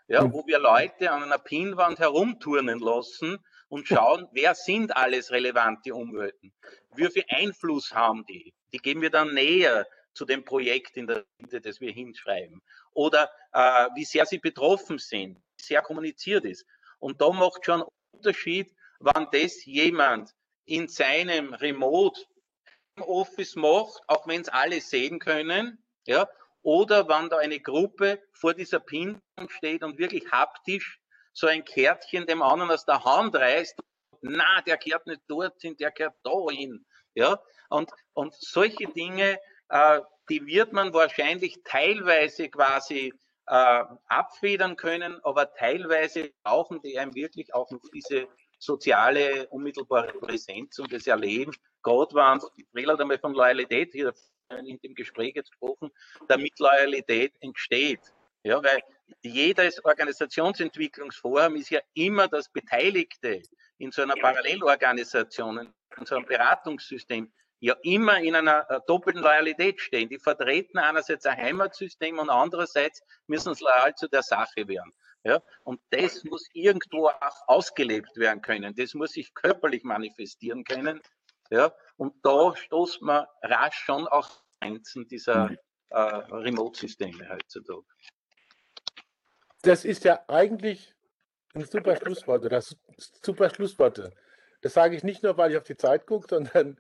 Ja, hm. wo wir Leute an einer Pinwand herumturnen lassen und schauen, wer sind alles relevante Umwelten? Wie viel Einfluss haben die? Die geben wir dann näher zu dem Projekt in der Mitte, das wir hinschreiben. Oder äh, wie sehr sie betroffen sind, wie sehr kommuniziert ist. Und da macht schon Unterschied, wann das jemand in seinem Remote Office macht, auch wenn es alle sehen können, ja, oder wann da eine Gruppe vor dieser Pinwand steht und wirklich haptisch so ein Kärtchen dem anderen aus der Hand reißt, na, der kehrt nicht dorthin, der kehrt dahin, ja, und, und solche Dinge die wird man wahrscheinlich teilweise quasi äh, abfedern können, aber teilweise brauchen die einem wirklich auch noch diese soziale unmittelbare Präsenz und das Erleben. Gerade waren Fehler hat einmal von Loyalität hier in dem Gespräch jetzt gesprochen, damit Loyalität entsteht. Ja, weil jedes Organisationsentwicklungsforum ist ja immer das Beteiligte in so einer Parallelorganisation, in so einem Beratungssystem ja immer in einer äh, doppelten Loyalität stehen. Die vertreten einerseits ein Heimatsystem und andererseits müssen sie loyal zu der Sache werden. Ja, und das muss irgendwo auch ausgelebt werden können. Das muss sich körperlich manifestieren können. Ja, und da stoßt man rasch schon auch Grenzen dieser mhm. äh, Remote-Systeme heutzutage. Das ist ja eigentlich ein super Schlusswort oder super Schlussworte. Das sage ich nicht nur, weil ich auf die Zeit gucke, sondern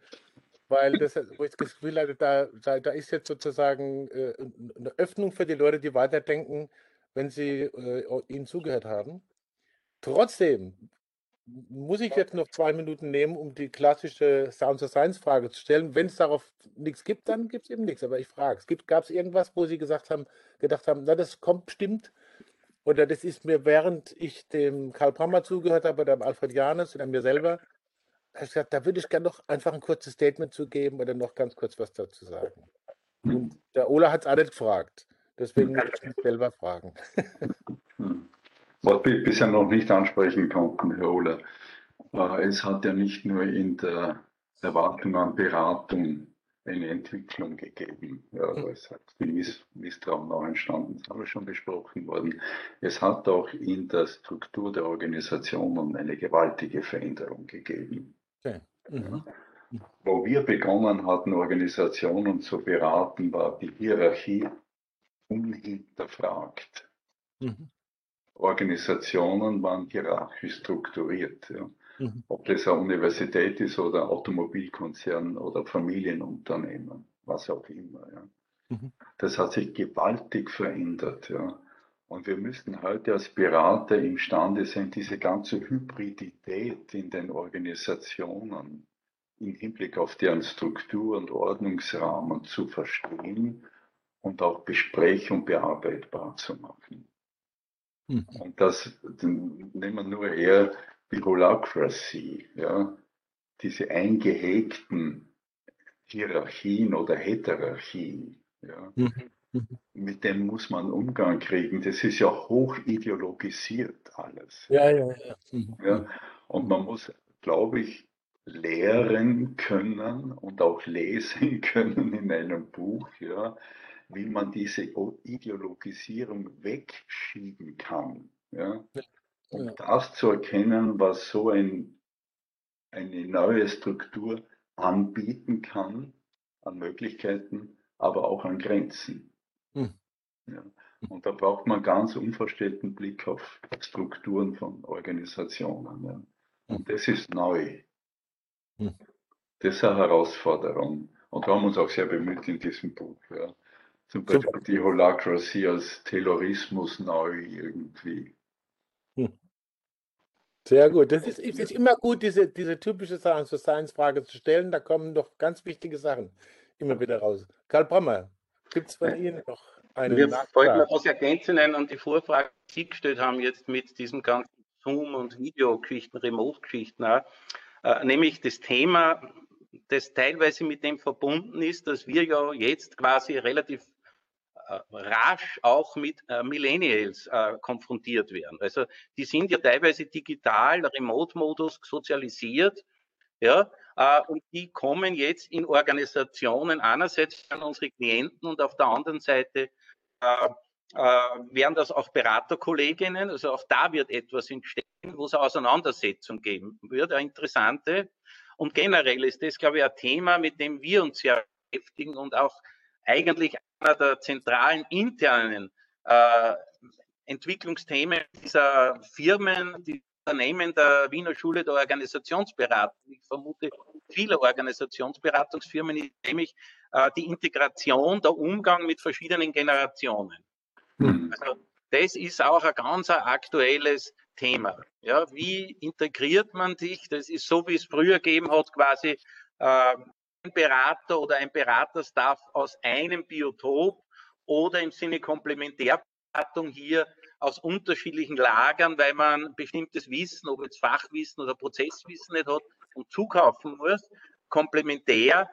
weil das, wo ich das Gefühl hatte, da, da, da ist jetzt sozusagen äh, eine Öffnung für die Leute, die weiterdenken, wenn sie äh, ihnen zugehört haben. Trotzdem muss ich jetzt noch zwei Minuten nehmen, um die klassische Sounds of Science Frage zu stellen. Wenn es darauf nichts gibt, dann gibt es eben nichts. Aber ich frage, gab es irgendwas, wo Sie gesagt haben, gedacht haben, na, das kommt bestimmt. Oder das ist mir, während ich dem Karl Brammer zugehört habe, oder dem Alfred Janes oder mir selber, ich gesagt, da würde ich gerne noch einfach ein kurzes Statement zu geben oder noch ganz kurz was dazu sagen. Und der Ola hat es auch nicht gefragt. Deswegen muss ich mich selber fragen. Was wir bisher noch nicht ansprechen konnten, Herr Ola, äh, es hat ja nicht nur in der Erwartung an Beratung eine Entwicklung gegeben. Ja, es hat viel Miss Misstrauen auch entstanden, das haben wir schon besprochen worden. Es hat auch in der Struktur der Organisationen eine gewaltige Veränderung gegeben. Okay. Mhm. Wo wir begonnen hatten, Organisationen zu beraten, war die Hierarchie unhinterfragt. Mhm. Organisationen waren hierarchisch strukturiert. Ja. Mhm. Ob das eine Universität ist oder Automobilkonzern oder Familienunternehmen, was auch immer. Ja. Mhm. Das hat sich gewaltig verändert. Ja. Und wir müssen heute als Berater imstande sein, diese ganze Hybridität in den Organisationen im Hinblick auf deren Struktur und Ordnungsrahmen zu verstehen und auch besprech- und bearbeitbar zu machen. Mhm. Und das nehmen wir nur her die Holacracy, ja, diese eingehegten Hierarchien oder Heterarchien, ja, mhm. Mhm. mit denen muss man Umgang kriegen. Das ist ja hoch ideologisiert alles. Ja, ja, ja. Mhm. ja und man muss, glaube ich, lehren können und auch lesen können in einem Buch, ja, wie man diese Ideologisierung wegschieben kann. Ja? Um ja. das zu erkennen, was so ein, eine neue Struktur anbieten kann, an Möglichkeiten, aber auch an Grenzen. Ja. Und da braucht man ganz unverstellten Blick auf Strukturen von Organisationen. Ja. Und das ist neu. Hm. Das ist eine Herausforderung. Und wir haben uns auch sehr bemüht in diesem Buch. Ja. Zum Beispiel Super. die Holacracy als Taylorismus neu irgendwie. Hm. Sehr gut. Das ist, ist immer gut, diese, diese typische Science-Frage zu stellen. Da kommen doch ganz wichtige Sachen immer wieder raus. Karl Brammer, gibt es von Ihnen noch eine Wir wollten noch was ergänzen an die Vorfrage, die Sie gestellt haben, jetzt mit diesem ganzen Zoom- und Videogeschichten, Remote-Geschichten, äh, nämlich das Thema, das teilweise mit dem verbunden ist, dass wir ja jetzt quasi relativ äh, rasch auch mit äh, Millennials äh, konfrontiert werden. Also die sind ja teilweise digital, Remote-Modus sozialisiert, ja, äh, und die kommen jetzt in Organisationen einerseits an unsere Klienten und auf der anderen Seite wären das auch Beraterkolleginnen, also auch da wird etwas entstehen, wo es eine Auseinandersetzung geben wird, eine interessante. Und generell ist das, glaube ich, ein Thema, mit dem wir uns sehr beschäftigen und auch eigentlich einer der zentralen internen äh, Entwicklungsthemen dieser Firmen, die Unternehmen der Wiener Schule der Organisationsberatung. Ich vermute, viele Organisationsberatungsfirmen nämlich äh, die Integration, der Umgang mit verschiedenen Generationen. Hm. Also das ist auch ein ganz aktuelles Thema. Ja, wie integriert man sich? Das ist so, wie es früher gegeben hat, quasi äh, ein Berater oder ein Beraterstaff aus einem Biotop oder im Sinne Komplementärberatung hier aus unterschiedlichen Lagern, weil man bestimmtes Wissen, ob jetzt Fachwissen oder Prozesswissen nicht hat und zukaufen muss, komplementär.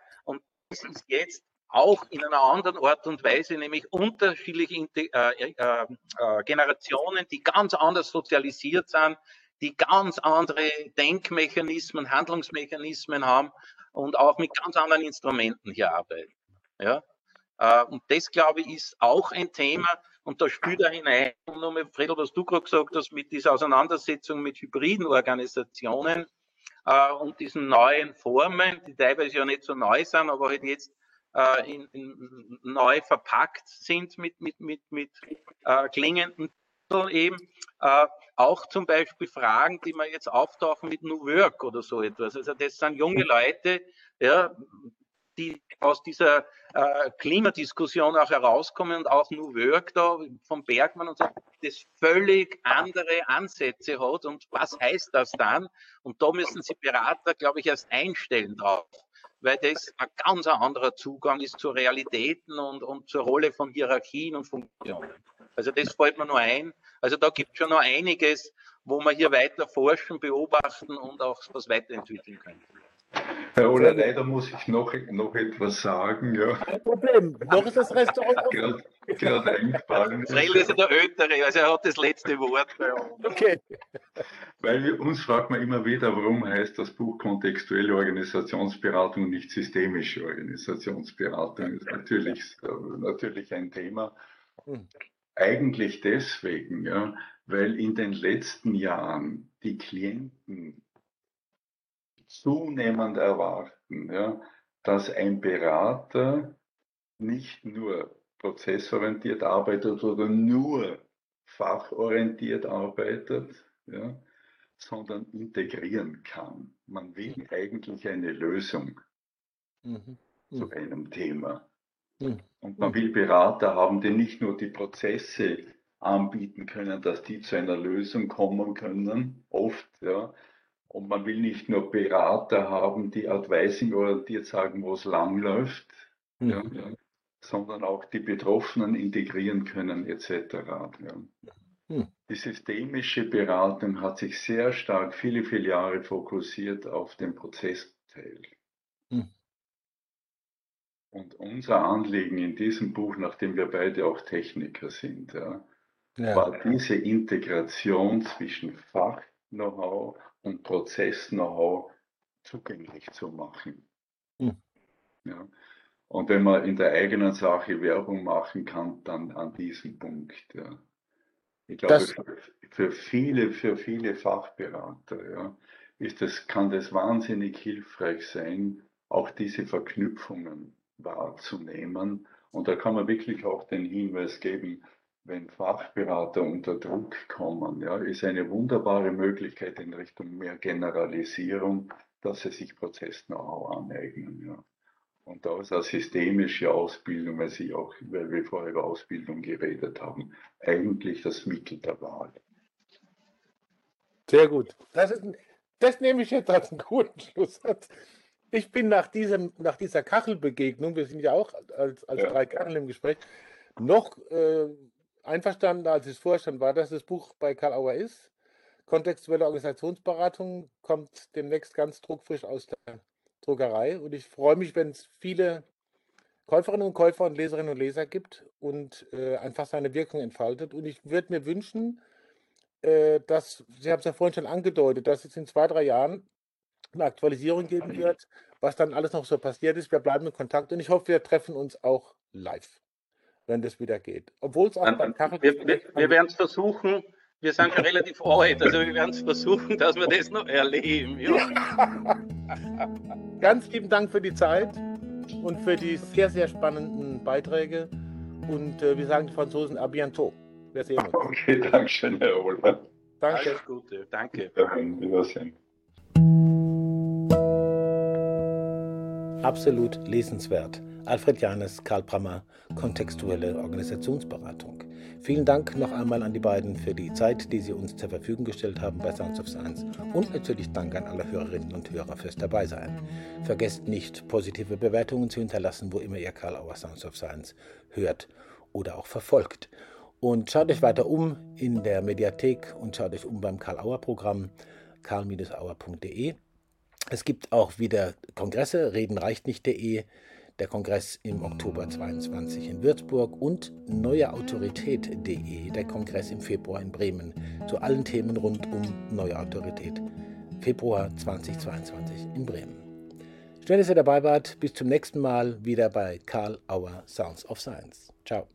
Ist jetzt auch in einer anderen Art und Weise, nämlich unterschiedliche äh, äh, äh, Generationen, die ganz anders sozialisiert sind, die ganz andere Denkmechanismen, Handlungsmechanismen haben und auch mit ganz anderen Instrumenten hier arbeiten. Ja? Äh, und das, glaube ich, ist auch ein Thema, und da spielt er hinein, und nochmal, Fredel, was du gerade gesagt hast, mit dieser Auseinandersetzung mit hybriden Organisationen äh, und diesen neuen Formen, die teilweise ja nicht so neu sind, aber halt jetzt äh, in, in, neu verpackt sind mit, mit, mit, mit äh, klingenden eben äh, auch zum Beispiel Fragen, die man jetzt auftauchen mit New Work oder so etwas. Also das sind junge Leute, ja, die aus dieser äh, Klimadiskussion auch herauskommen und auch New Work da von Bergmann und so, das völlig andere Ansätze hat und was heißt das dann? Und da müssen Sie Berater, glaube ich, erst einstellen drauf weil das ein ganz anderer Zugang ist zu Realitäten und, und zur Rolle von Hierarchien und Funktionen. Also das fällt mir nur ein. Also da gibt es schon noch einiges, wo wir hier weiter forschen, beobachten und auch was weiterentwickeln können. Herr Ola, leider muss ich noch, noch etwas sagen. Ja. Kein Problem, noch ist das Restaurant gerade, gerade eingefallen. Israel ist ja der Ältere, also er hat das letzte Wort bei uns. Okay. Weil wir, uns fragt man immer wieder, warum heißt das Buch kontextuelle Organisationsberatung und nicht systemische Organisationsberatung. Das ist natürlich, natürlich ein Thema. Hm. Eigentlich deswegen, ja, weil in den letzten Jahren die Klienten zunehmend erwarten, ja, dass ein Berater nicht nur prozessorientiert arbeitet oder nur fachorientiert arbeitet, ja, sondern integrieren kann. Man will eigentlich eine Lösung mhm. Mhm. zu einem Thema. Mhm. Und man will Berater haben, die nicht nur die Prozesse anbieten können, dass die zu einer Lösung kommen können, oft, ja, und man will nicht nur Berater haben, die advising-orientiert sagen, wo es langläuft, mhm. ja, ja, sondern auch die Betroffenen integrieren können etc. Ja. Mhm. Die systemische Beratung hat sich sehr stark viele, viele Jahre fokussiert auf den Prozessteil. Mhm. Und unser Anliegen in diesem Buch, nachdem wir beide auch Techniker sind, ja, war diese Integration zwischen Fach-Know-how und Prozess-Know-how zugänglich zu machen. Hm. Ja. Und wenn man in der eigenen Sache Werbung machen kann, dann an diesem Punkt. Ja. Ich glaube, das, für, für, viele, für viele Fachberater ja, ist das, kann das wahnsinnig hilfreich sein, auch diese Verknüpfungen wahrzunehmen. Und da kann man wirklich auch den Hinweis geben, wenn Fachberater unter Druck kommen, ja, ist eine wunderbare Möglichkeit in Richtung mehr Generalisierung, dass sie sich Prozess-Know-how aneignen. Ja. Und da ist eine systemische Ausbildung, weil, Sie auch, weil wir vorher über Ausbildung geredet haben, eigentlich das Mittel der Wahl. Sehr gut. Das, ist, das nehme ich jetzt als einen guten Schlusssatz. Ich bin nach, diesem, nach dieser Kachelbegegnung, wir sind ja auch als, als ja. drei Kacheln im Gespräch, noch äh, einverstanden, als ich es vorstand, war, dass das Buch bei Karl Auer ist. Kontextuelle Organisationsberatung kommt demnächst ganz druckfrisch aus der Druckerei. Und ich freue mich, wenn es viele Käuferinnen und Käufer und Leserinnen und Leser gibt und äh, einfach seine Wirkung entfaltet. Und ich würde mir wünschen, äh, dass, Sie haben es ja vorhin schon angedeutet, dass es in zwei, drei Jahren eine Aktualisierung geben wird, was dann alles noch so passiert ist. Wir bleiben in Kontakt und ich hoffe, wir treffen uns auch live wenn das wieder geht. Obwohl es auch beim Kachel. Wir, wir, wir werden es versuchen. Wir sind schon relativ alt, also wir werden es versuchen, dass wir das noch erleben. Ja. Ganz lieben Dank für die Zeit und für die sehr, sehr spannenden Beiträge. Und äh, wir sagen die Franzosen à bientôt. Wir sehen uns. Okay, danke schön, Herr Ohlmann. Danke. Alles Gute, danke. Wiedersehen. Absolut lesenswert. Alfred Janes, Karl Brammer, kontextuelle Organisationsberatung. Vielen Dank noch einmal an die beiden für die Zeit, die sie uns zur Verfügung gestellt haben bei Sounds of Science und natürlich Dank an alle Hörerinnen und Hörer fürs Dabeisein. Vergesst nicht, positive Bewertungen zu hinterlassen, wo immer ihr Karl Auer Sounds of Science hört oder auch verfolgt. Und schaut euch weiter um in der Mediathek und schaut euch um beim Karl Auer Programm karl-auer.de. Es gibt auch wieder Kongresse, redenreicht nicht.de der Kongress im Oktober 22 in Würzburg und neueautorität.de, der Kongress im Februar in Bremen, zu allen Themen rund um neue Autorität. Februar 2022 in Bremen. Schön, dass ihr dabei wart. Bis zum nächsten Mal wieder bei Karl Auer Sounds of Science. Ciao.